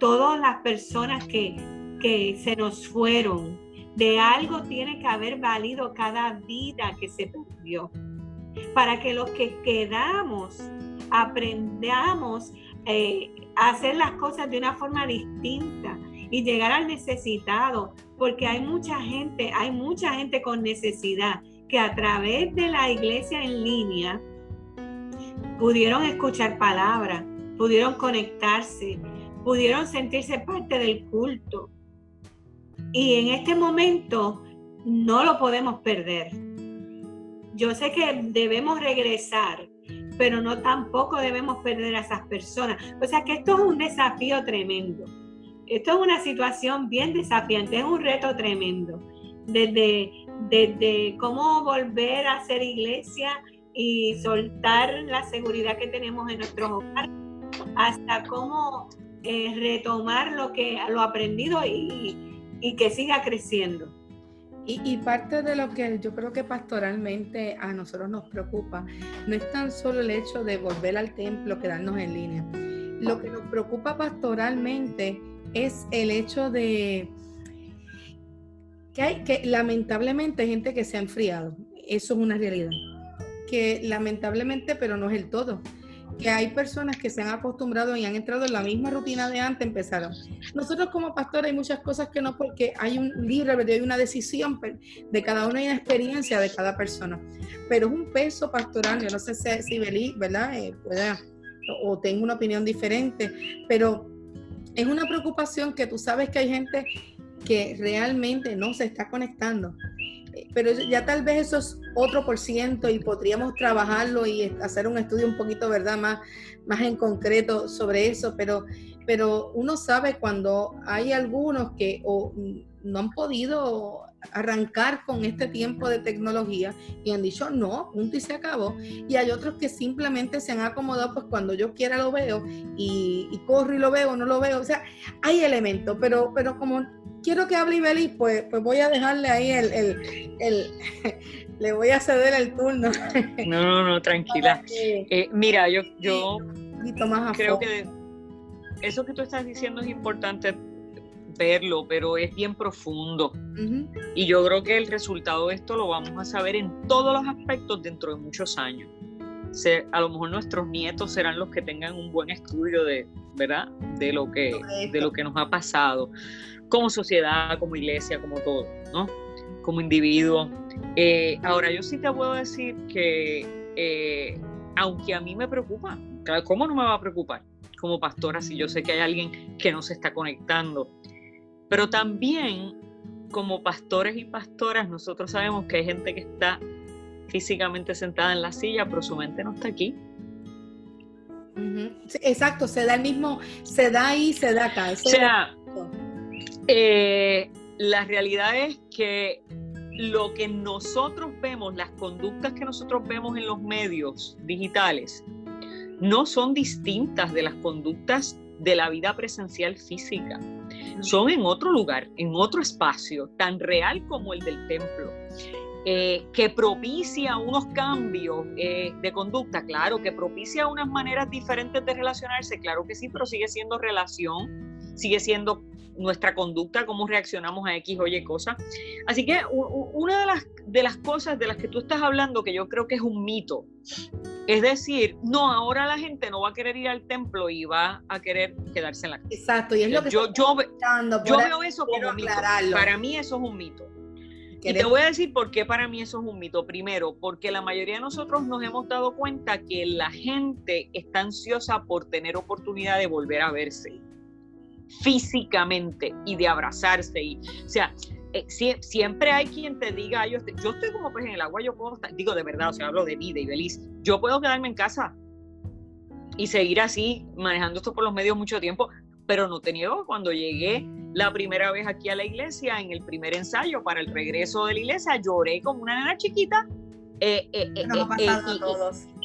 todas las personas que, que se nos fueron, de algo tiene que haber valido cada vida que se perdió, para que los que quedamos aprendamos eh, a hacer las cosas de una forma distinta y llegar al necesitado, porque hay mucha gente, hay mucha gente con necesidad que a través de la iglesia en línea pudieron escuchar palabras, pudieron conectarse, pudieron sentirse parte del culto. Y en este momento no lo podemos perder. Yo sé que debemos regresar pero no tampoco debemos perder a esas personas. O sea que esto es un desafío tremendo. Esto es una situación bien desafiante, es un reto tremendo. Desde, desde cómo volver a ser iglesia y soltar la seguridad que tenemos en nuestros hogares, hasta cómo eh, retomar lo que lo aprendido y, y que siga creciendo. Y, parte de lo que yo creo que pastoralmente a nosotros nos preocupa no es tan solo el hecho de volver al templo, quedarnos en línea. Lo que nos preocupa pastoralmente es el hecho de que hay que lamentablemente hay gente que se ha enfriado. Eso es una realidad. Que lamentablemente, pero no es el todo que hay personas que se han acostumbrado y han entrado en la misma rutina de antes, empezaron. Nosotros como pastor hay muchas cosas que no, porque hay un libre hay una decisión de cada una y una experiencia de cada persona. Pero es un peso pastoral, yo no sé si, si Belí, ¿verdad? Eh, o tengo una opinión diferente, pero es una preocupación que tú sabes que hay gente que realmente no se está conectando pero ya tal vez eso es otro por ciento y podríamos trabajarlo y hacer un estudio un poquito, ¿verdad? Más, más en concreto sobre eso, pero, pero uno sabe cuando hay algunos que no han podido arrancar con este tiempo de tecnología y han dicho no, punto y se acabó. Y hay otros que simplemente se han acomodado, pues cuando yo quiera lo veo y, y corro y lo veo, no lo veo. O sea, hay elementos, pero, pero como quiero que hable Ibeli, pues, pues voy a dejarle ahí el, el, le voy a ceder el turno. No, no, no, tranquila. Eh, mira, yo, yo creo que eso que tú estás diciendo es importante verlo, pero es bien profundo. Y yo creo que el resultado de esto lo vamos a saber en todos los aspectos dentro de muchos años. a lo mejor nuestros nietos serán los que tengan un buen estudio de, ¿verdad? De lo que, de lo que nos ha pasado como sociedad, como iglesia, como todo, ¿no? Como individuo. Eh, ahora, yo sí te puedo decir que, eh, aunque a mí me preocupa, ¿cómo no me va a preocupar? Como pastora, si yo sé que hay alguien que no se está conectando. Pero también, como pastores y pastoras, nosotros sabemos que hay gente que está físicamente sentada en la silla, pero su mente no está aquí. Exacto, se da el mismo, se da ahí, se da acá. o sea, eh, la realidad es que lo que nosotros vemos, las conductas que nosotros vemos en los medios digitales, no son distintas de las conductas de la vida presencial física. Son en otro lugar, en otro espacio, tan real como el del templo. Eh, que propicia unos cambios eh, de conducta, claro, que propicia unas maneras diferentes de relacionarse, claro que sí, pero sigue siendo relación, sigue siendo nuestra conducta, cómo reaccionamos a X o Y cosas. Así que una de las, de las cosas de las que tú estás hablando, que yo creo que es un mito, es decir, no, ahora la gente no va a querer ir al templo y va a querer quedarse en la casa. Exacto, y es lo que yo, yo, yo veo eso como un mito. Para mí eso es un mito. Y te voy a decir por qué para mí eso es un mito. Primero, porque la mayoría de nosotros nos hemos dado cuenta que la gente está ansiosa por tener oportunidad de volver a verse físicamente y de abrazarse. Y, o sea, eh, siempre hay quien te diga, yo estoy, yo estoy como pues en el agua, yo puedo estar, digo de verdad, o sea, hablo de vida y feliz, yo puedo quedarme en casa y seguir así, manejando esto por los medios mucho tiempo, pero no te niego, cuando llegué la primera vez aquí a la iglesia, en el primer ensayo para el regreso de la iglesia, lloré como una nena chiquita. Eh, eh,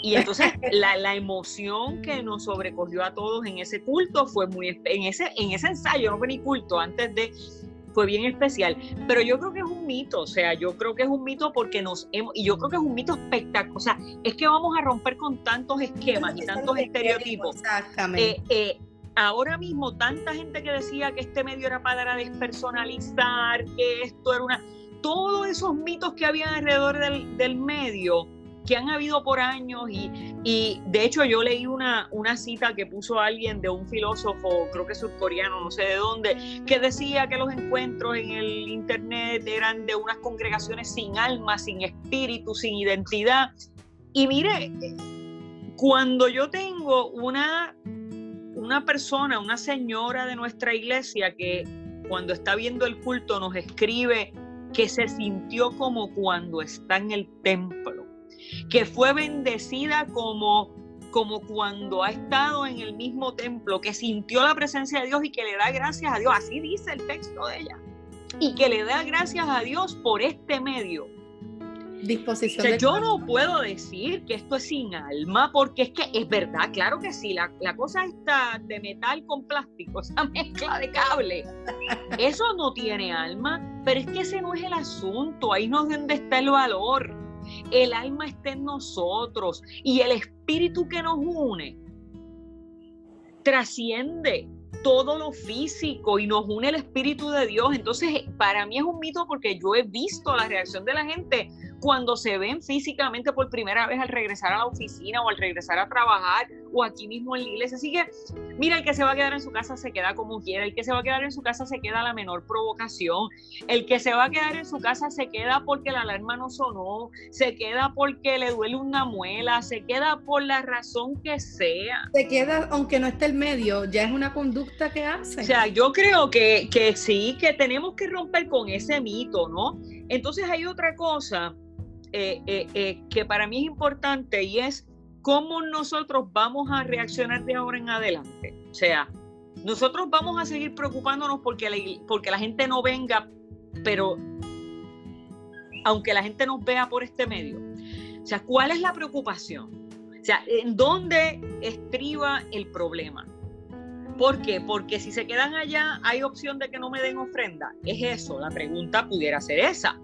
Y entonces la, la, emoción que nos sobrecogió a todos en ese culto fue muy, en ese, en ese ensayo, no fue ni culto, antes de, fue bien especial. Pero yo creo que es un mito, o sea, yo creo que es un mito porque nos hemos, y yo creo que es un mito espectacular, o sea, es que vamos a romper con tantos esquemas y tantos estereotipos. Exactamente. Ahora mismo, tanta gente que decía que este medio era para despersonalizar, que esto era una. Todos esos mitos que había alrededor del, del medio que han habido por años y, y de hecho yo leí una, una cita que puso alguien de un filósofo, creo que surcoreano, no sé de dónde, que decía que los encuentros en el internet eran de unas congregaciones sin alma, sin espíritu, sin identidad. Y mire, cuando yo tengo una, una persona, una señora de nuestra iglesia que cuando está viendo el culto nos escribe que se sintió como cuando está en el templo que fue bendecida como, como cuando ha estado en el mismo templo, que sintió la presencia de Dios y que le da gracias a Dios. Así dice el texto de ella. Y que le da gracias a Dios por este medio. Disposición. yo no puedo decir que esto es sin alma, porque es que es verdad, claro que sí, la, la cosa está de metal con plástico, esa mezcla de cable. Eso no tiene alma, pero es que ese no es el asunto, ahí no es donde está el valor el alma está en nosotros y el espíritu que nos une trasciende todo lo físico y nos une el espíritu de Dios. Entonces, para mí es un mito porque yo he visto la reacción de la gente cuando se ven físicamente por primera vez al regresar a la oficina o al regresar a trabajar o aquí mismo en la iglesia. Así que, mira, el que se va a quedar en su casa se queda como quiera, el que se va a quedar en su casa se queda a la menor provocación, el que se va a quedar en su casa se queda porque la alarma no sonó, se queda porque le duele una muela, se queda por la razón que sea. Se queda, aunque no esté el medio, ya es una conducta que hace. O sea, yo creo que, que sí, que tenemos que romper con ese mito, ¿no? Entonces hay otra cosa eh, eh, eh, que para mí es importante y es cómo nosotros vamos a reaccionar de ahora en adelante. O sea, nosotros vamos a seguir preocupándonos porque la, porque la gente no venga, pero aunque la gente nos vea por este medio. O sea, ¿cuál es la preocupación? O sea, ¿en dónde estriba el problema? ¿Por qué? Porque si se quedan allá, hay opción de que no me den ofrenda. Es eso, la pregunta pudiera ser esa.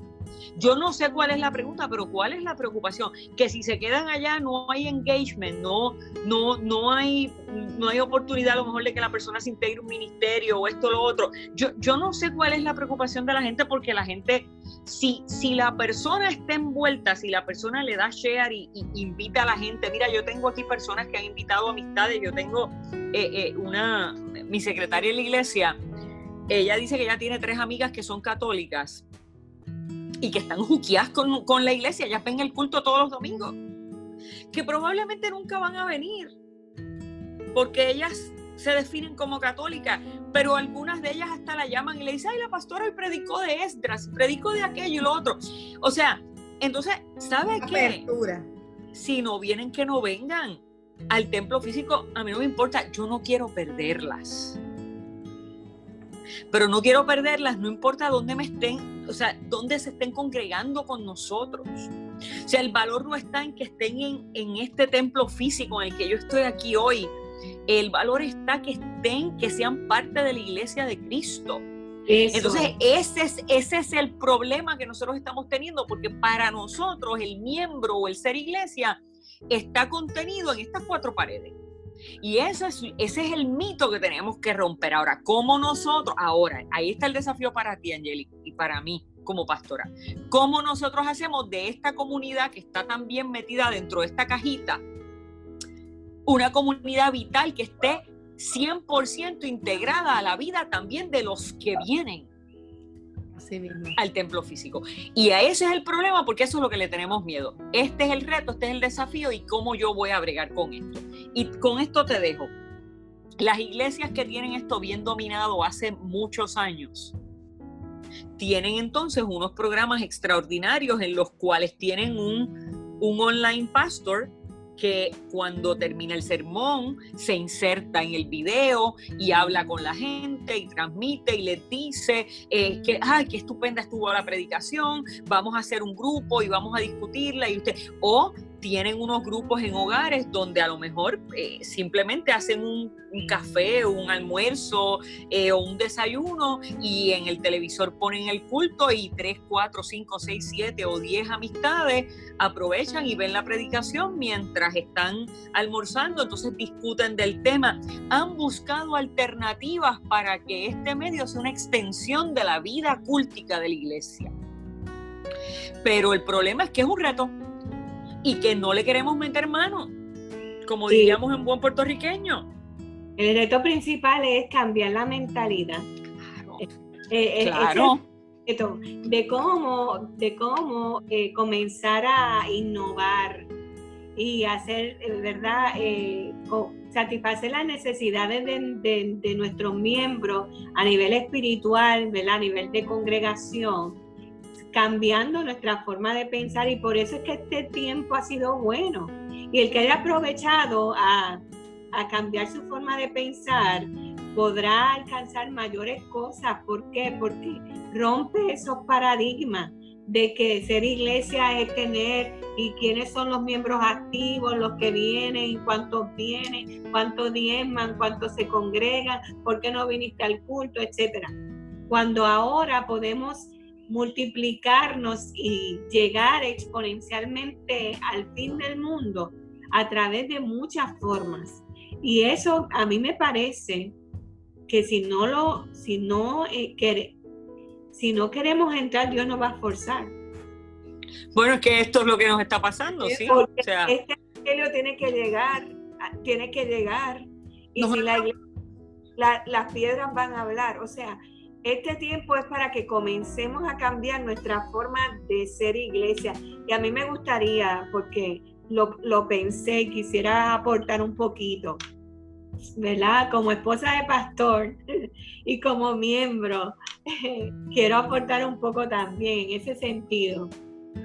Yo no sé cuál es la pregunta, pero cuál es la preocupación, que si se quedan allá no hay engagement, no, no, no hay, no hay oportunidad a lo mejor de que la persona se integre un ministerio o esto o lo otro. Yo, yo no sé cuál es la preocupación de la gente, porque la gente, si, si la persona está envuelta, si la persona le da share y, invita a la gente, mira, yo tengo aquí personas que han invitado amistades, yo tengo eh, eh, una, mi secretaria en la iglesia, ella dice que ella tiene tres amigas que son católicas y que están juqueadas con, con la iglesia, ya ven el culto todos los domingos, que probablemente nunca van a venir, porque ellas se definen como católicas, pero algunas de ellas hasta la llaman y le dicen, ay, la pastora hoy predicó de Esdras, predicó de aquello y lo otro. O sea, entonces, ¿sabe qué? Si no vienen, que no vengan al templo físico, a mí no me importa, yo no quiero perderlas pero no quiero perderlas, no importa dónde me estén, o sea, dónde se estén congregando con nosotros. O sea, el valor no está en que estén en, este templo físico en el que yo estoy aquí hoy. El valor está que estén, que sean parte de la iglesia de Cristo. Entonces, ese es, ese es el problema que nosotros estamos teniendo, porque para nosotros el miembro o el ser iglesia está contenido en estas cuatro paredes. Y ese es, ese es el mito que tenemos que romper. Ahora, ¿cómo nosotros, ahora, ahí está el desafío para ti, Angélica, para mí como pastora, ¿cómo nosotros hacemos de esta comunidad que está tan bien metida dentro de esta cajita, una comunidad vital que esté 100% integrada a la vida también de los que vienen? al templo físico. Y a ese es el problema porque eso es lo que le tenemos miedo. Este es el reto, este es el desafío y cómo yo voy a bregar con esto. Y con esto te dejo. Las iglesias que tienen esto bien dominado hace muchos años, tienen entonces unos programas extraordinarios en los cuales tienen un, un online pastor que cuando termina el sermón se inserta en el video y habla con la gente y transmite y les dice eh, que, ay, qué estupenda estuvo la predicación, vamos a hacer un grupo y vamos a discutirla y usted, o tienen unos grupos en hogares donde a lo mejor eh, simplemente hacen un, café, un almuerzo eh, o un desayuno y en el televisor ponen el culto y tres, cuatro, cinco, seis, siete o diez amistades aprovechan y ven la predicación mientras están almorzando, entonces discuten del tema. Han buscado alternativas para que este medio sea una extensión de la vida cúltica de la iglesia. Pero el problema es que es un reto y que no le queremos meter mano, como diríamos en buen puertorriqueño. El reto principal es cambiar la mentalidad. Claro. Eh, eh, de cómo, de cómo eh, comenzar a innovar y hacer, ¿verdad? satisfacer las necesidades de, de, nuestros miembros a nivel espiritual, ¿verdad? A nivel de congregación cambiando nuestra forma de pensar y por eso es que este tiempo ha sido bueno. Y el que haya aprovechado a, cambiar su forma de pensar podrá alcanzar mayores cosas. ¿Por qué? Porque rompe esos paradigmas de que ser iglesia es tener y quiénes son los miembros activos, los que vienen, cuántos vienen, cuántos diezman, cuántos se congregan, por qué no viniste al culto, etcétera. Cuando ahora podemos multiplicarnos y llegar exponencialmente al fin del mundo a través de muchas formas. Y eso a mí me parece que si no lo, si no, eh, si no queremos entrar, Dios nos va a forzar. Bueno, es que esto es lo que nos está pasando, ¿sí? Porque este evangelio tiene que llegar, tiene que llegar. Y si la, las piedras van a hablar, o sea, este tiempo es para que comencemos a cambiar nuestra forma de ser iglesia. Y a mí me gustaría, porque lo, lo pensé quisiera aportar un poquito, ¿verdad? Como esposa de pastor y como miembro, quiero aportar un poco también en ese sentido.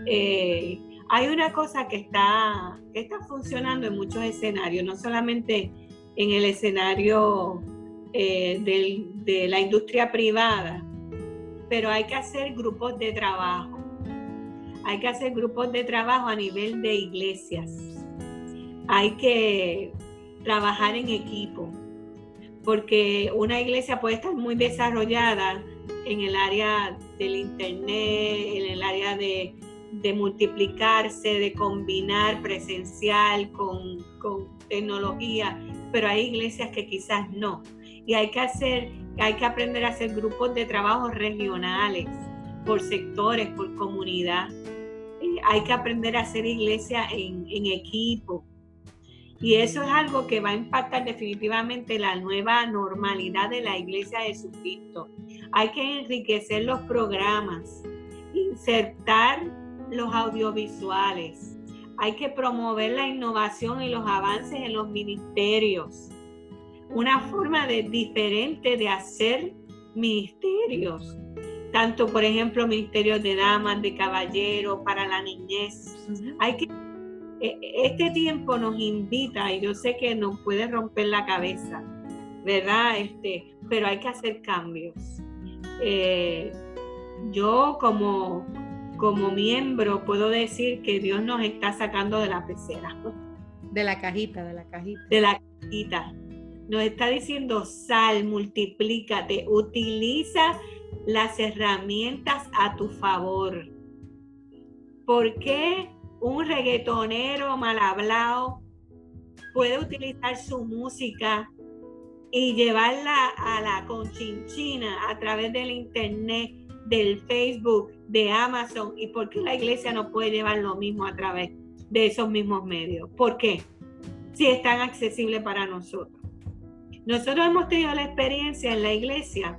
Eh, hay una cosa que está, que está funcionando en muchos escenarios, no solamente en el escenario eh, de la industria privada, pero hay que hacer grupos de trabajo. Hay que hacer grupos de trabajo a nivel de iglesias. Hay que trabajar en equipo, porque una iglesia puede estar muy desarrollada en el área del internet, en el área de, multiplicarse, de combinar presencial con, con tecnología, pero hay iglesias que quizás no y hay que hacer, hay que aprender a hacer grupos de trabajo regionales, por sectores, por comunidad. Eh, hay que aprender a hacer iglesia en, en equipo. Y eso es algo que va a impactar definitivamente la nueva normalidad de la iglesia de Jesucristo. Hay que enriquecer los programas, insertar los audiovisuales. Hay que promover la innovación y los avances en los ministerios una forma de, diferente de hacer ministerios, tanto por ejemplo ministerios de damas, de caballeros, para la niñez. Hay que e, este tiempo nos invita y yo sé que nos puede romper la cabeza, ¿verdad? Este, pero hay que hacer cambios. Eh, yo como, como miembro puedo decir que Dios nos está sacando de la pecera. De la cajita, de la cajita. De la cajita nos está diciendo sal, multiplícate, utiliza las herramientas a tu favor. ¿Por qué un reggaetonero mal hablado puede utilizar su música y llevarla a la conchinchina a través del internet, del Facebook, de Amazon? ¿Y por qué la iglesia no puede llevar lo mismo a través de esos mismos medios? ¿Por qué? Si es tan accesible para nosotros. Nosotros hemos tenido la experiencia en la iglesia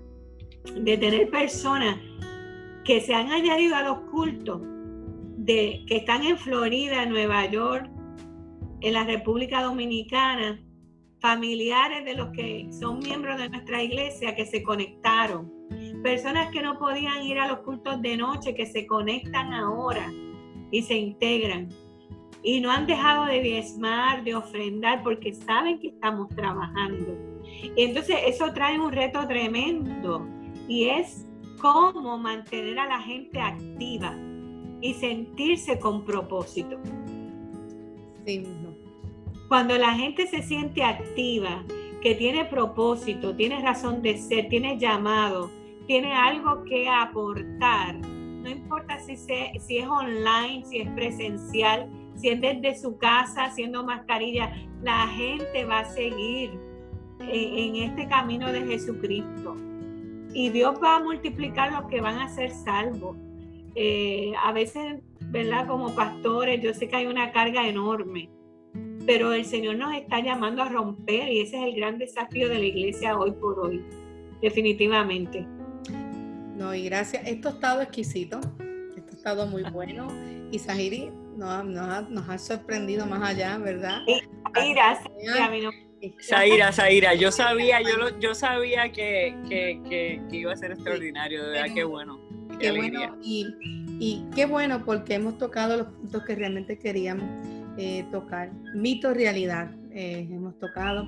de tener personas que se han añadido a los cultos de, que están en Florida, Nueva York, en la República Dominicana, familiares de los que son miembros de nuestra iglesia que se conectaron, personas que no podían ir a los cultos de noche, que se conectan ahora y se integran. Y no han dejado de diezmar, de ofrendar, porque saben que estamos trabajando y entonces eso trae un reto tremendo y es cómo mantener a la gente activa y sentirse con propósito. Cuando la gente se siente activa, que tiene propósito, tiene razón de ser, tiene llamado, tiene algo que aportar, no importa si, si es online, si es presencial, si es desde su casa haciendo mascarilla, la gente va a seguir en, este camino de Jesucristo. Y Dios va a multiplicar los que van a ser salvos. Eh, a veces, ¿verdad? Como pastores, yo sé que hay una carga enorme, pero el Señor nos está llamando a romper y ese es el gran desafío de la iglesia hoy por hoy, definitivamente. No, y gracias. Esto ha estado exquisito, esto ha estado muy bueno. Y Sahiri nos, nos, ha sorprendido más allá, ¿verdad? Zaira, Zaira, yo sabía, yo, yo sabía que, que, iba a ser extraordinario, de verdad, qué bueno. Qué, bueno, y, qué bueno porque hemos tocado los puntos que realmente queríamos eh, tocar. Mito, realidad, eh, hemos tocado.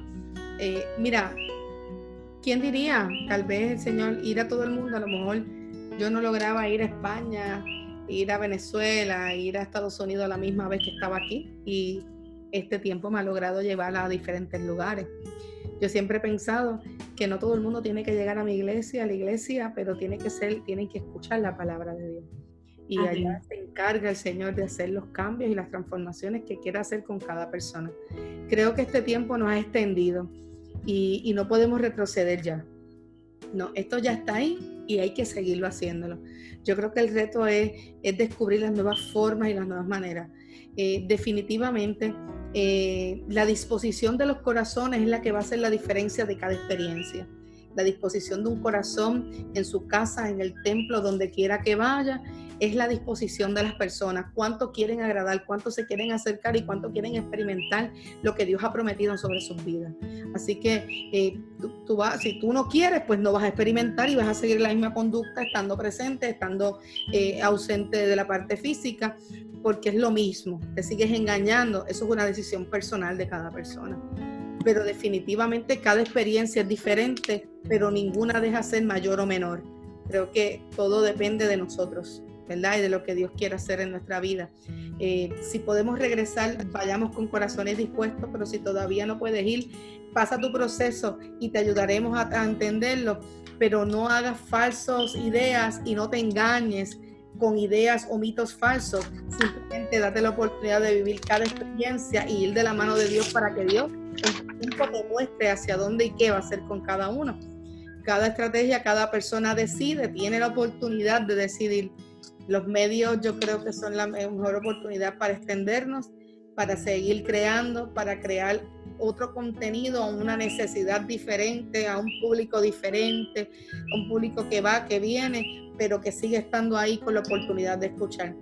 Eh, mira, ¿quién diría? Tal vez el Señor ir a todo el mundo, a lo mejor yo no lograba ir a España, ir a Venezuela, ir a Estados Unidos a la misma vez que estaba aquí y este tiempo me ha logrado llevar a diferentes lugares. Yo siempre he pensado que no todo el mundo tiene que llegar a mi iglesia, a la iglesia, pero tiene que ser, tienen que escuchar la palabra de Dios. Y allá se encarga el Señor de hacer los cambios y las transformaciones que quiera hacer con cada persona. Creo que este tiempo nos ha extendido y, y no podemos retroceder ya. No, esto ya está ahí y hay que seguirlo haciéndolo. Yo creo que el reto es, es descubrir las nuevas formas y las nuevas maneras. Eh, definitivamente eh, la disposición de los corazones es la que va a hacer la diferencia de cada experiencia. La disposición de un corazón en su casa, en el templo, donde quiera que vaya, es la disposición de las personas. Cuánto quieren agradar, cuánto se quieren acercar y cuánto quieren experimentar lo que Dios ha prometido sobre sus vidas. Así que eh, tú, vas, si tú no quieres, pues no vas a experimentar y vas a seguir la misma conducta estando presente, estando ausente de la parte física porque es lo mismo, te sigues engañando, eso es una decisión personal de cada persona. Pero definitivamente cada experiencia es diferente, pero ninguna deja ser mayor o menor. Creo que todo depende de nosotros, ¿verdad? Y de lo que Dios quiera hacer en nuestra vida. Eh, si podemos regresar, vayamos con corazones dispuestos, pero si todavía no puedes ir, pasa tu proceso y te ayudaremos a, a entenderlo, pero no hagas falsas ideas y no te engañes con ideas o mitos falsos. Simplemente date la oportunidad de vivir cada experiencia y ir de la mano de Dios para que Dios en tiempo te muestre hacia dónde y qué va a hacer con cada uno. Cada estrategia, cada persona decide, tiene la oportunidad de decidir. Los medios yo creo que son la mejor oportunidad para extendernos, para seguir creando, para crear otro contenido una necesidad diferente, a un público diferente, a un público que va, que viene, pero que sigue estando ahí con la oportunidad de escuchar.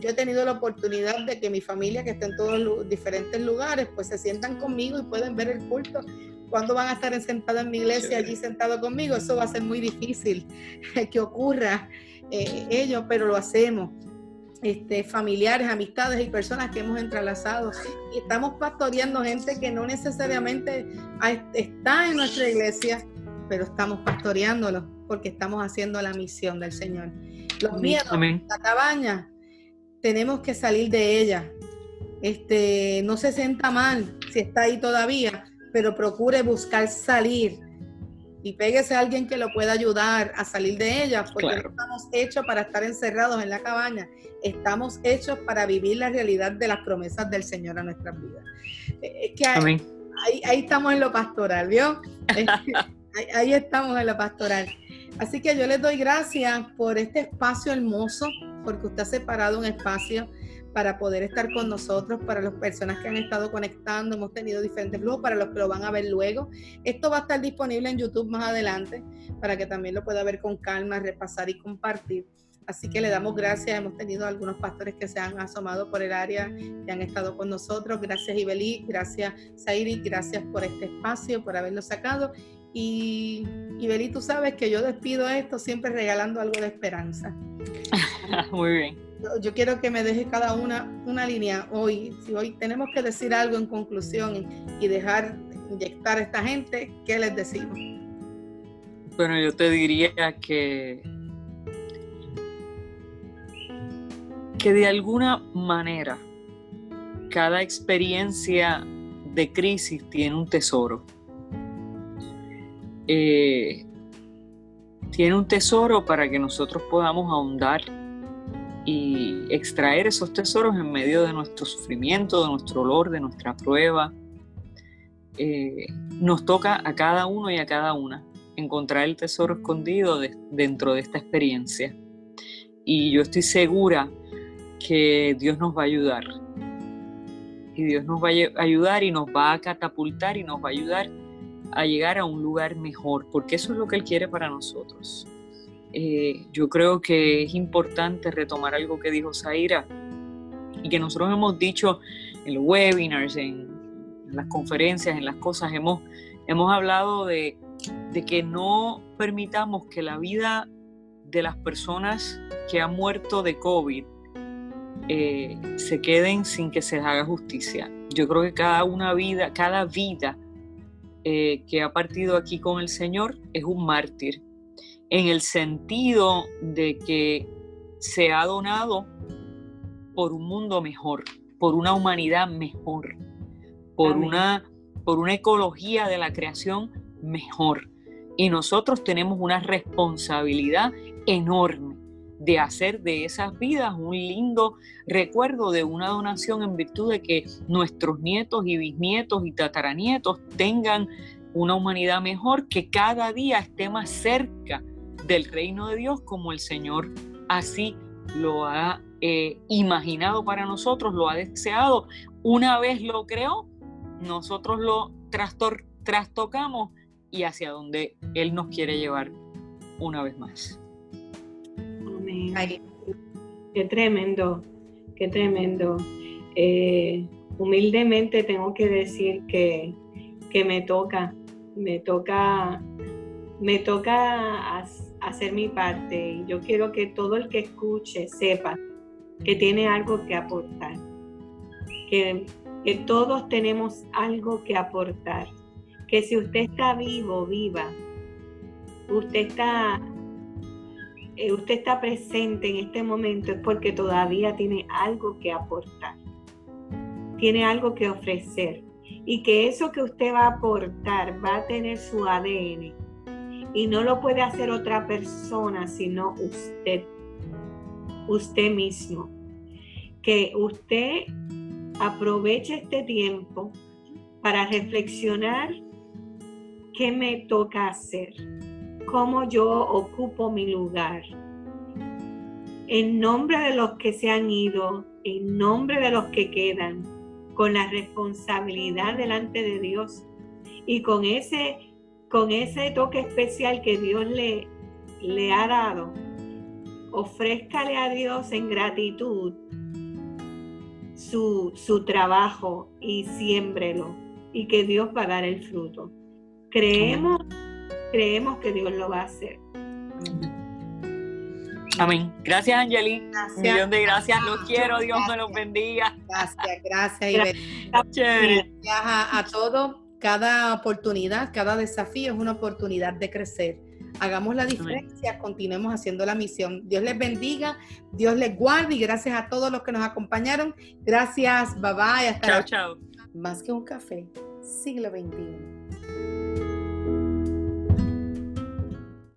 Yo he tenido la oportunidad de que mi familia, que está en todos los diferentes lugares, pues se sientan conmigo y pueden ver el culto. ¿Cuándo van a estar sentados en mi iglesia allí sentados conmigo? Eso va a ser muy difícil que ocurra eh, ello, pero lo hacemos. Este, familiares, amistades y personas que hemos entrelazado. Y estamos pastoreando gente que no necesariamente está en nuestra iglesia, pero estamos pastoreándolos porque estamos haciendo la misión del Señor. Los miedos, la cabaña, tenemos que salir de ella. Este, no se sienta mal si está ahí todavía, pero procure buscar salir y péguese a alguien que lo pueda ayudar a salir de ella, porque no estamos hechos para estar encerrados en la cabaña, estamos hechos para vivir la realidad de las promesas del Señor a nuestras vidas. Es que ahí, ahí, estamos en lo pastoral, ¿vio? ahí estamos en lo pastoral. Así que yo les doy gracias por este espacio hermoso, porque usted ha separado un espacio para poder estar con nosotros, para las personas que han estado conectando, hemos tenido diferentes flujos, para los que lo van a ver luego. Esto va a estar disponible en YouTube más adelante, para que también lo pueda ver con calma, repasar y compartir. Así que le damos gracias. Hemos tenido algunos pastores que se han asomado por el área, que han estado con nosotros. Gracias Ibelí, gracias Zairi, gracias por este espacio, por haberlo sacado. Y, y tú sabes que yo despido esto siempre regalando algo de esperanza. Muy bien. Yo, quiero que me deje cada una una línea hoy. Si hoy tenemos que decir algo en conclusión y, dejar inyectar a esta gente, ¿qué les decimos? Bueno, yo te diría que que de alguna manera cada experiencia de crisis tiene un tesoro. Eh, tiene un tesoro para que nosotros podamos ahondar y extraer esos tesoros en medio de nuestro sufrimiento, de nuestro dolor, de nuestra prueba. Eh, nos toca a cada uno y a cada una encontrar el tesoro escondido dentro de esta experiencia. Y yo estoy segura que Dios nos va a ayudar. Y Dios nos va a ayudar y nos va a catapultar y nos va a ayudar a llegar a un lugar mejor, porque eso es lo que Él quiere para nosotros. Eh, yo creo que es importante retomar algo que dijo Zaira y que nosotros hemos dicho en los webinars, en, las conferencias, en las cosas, hemos, hemos hablado de, de que no permitamos que la vida de las personas que han muerto de COVID eh, se queden sin que se les haga justicia. Yo creo que cada una vida, cada vida eh, que ha partido aquí con el Señor es un mártir, en el sentido de que se ha donado por un mundo mejor, por una humanidad mejor, por una, por una ecología de la creación mejor. Y nosotros tenemos una responsabilidad enorme de hacer de esas vidas un lindo recuerdo de una donación en virtud de que nuestros nietos y bisnietos y tataranietos tengan una humanidad mejor, que cada día esté más cerca del reino de Dios como el Señor así lo ha eh, imaginado para nosotros, lo ha deseado. Una vez lo creó, nosotros lo trastocamos y hacia donde Él nos quiere llevar una vez más. Qué tremendo, qué tremendo. Eh, humildemente tengo que decir que, me toca, me toca, me toca hacer mi parte. Y yo quiero que todo el que escuche sepa que tiene algo que aportar, que, que todos tenemos algo que aportar, que si usted está vivo, viva, usted está eh, usted está presente en este momento es porque todavía tiene algo que aportar, tiene algo que ofrecer y que eso que usted va a aportar va a tener su ADN y no lo puede hacer otra persona sino usted, usted mismo. Que usted aproveche este tiempo para reflexionar qué me toca hacer cómo yo ocupo mi lugar. En nombre de los que se han ido, en nombre de los que quedan, con la responsabilidad delante de Dios y con ese, con ese toque especial que Dios le, le ha dado, ofrézcale a Dios en gratitud su, su trabajo y siémbrelo y que Dios va a dar el fruto. Creemos creemos que Dios lo va a hacer. Amén. Gracias, Angeli. Un millón de gracias. Los quiero. Dios me los bendiga. Gracias, gracias. Y gracias a, a todos. Cada oportunidad, cada desafío es una oportunidad de crecer. Hagamos la diferencia, continuemos haciendo la misión. Dios les bendiga, Dios les guarde y gracias a todos los que nos acompañaron. Gracias, bye bye. Hasta chao, chao. Más que un café, siglo XXI.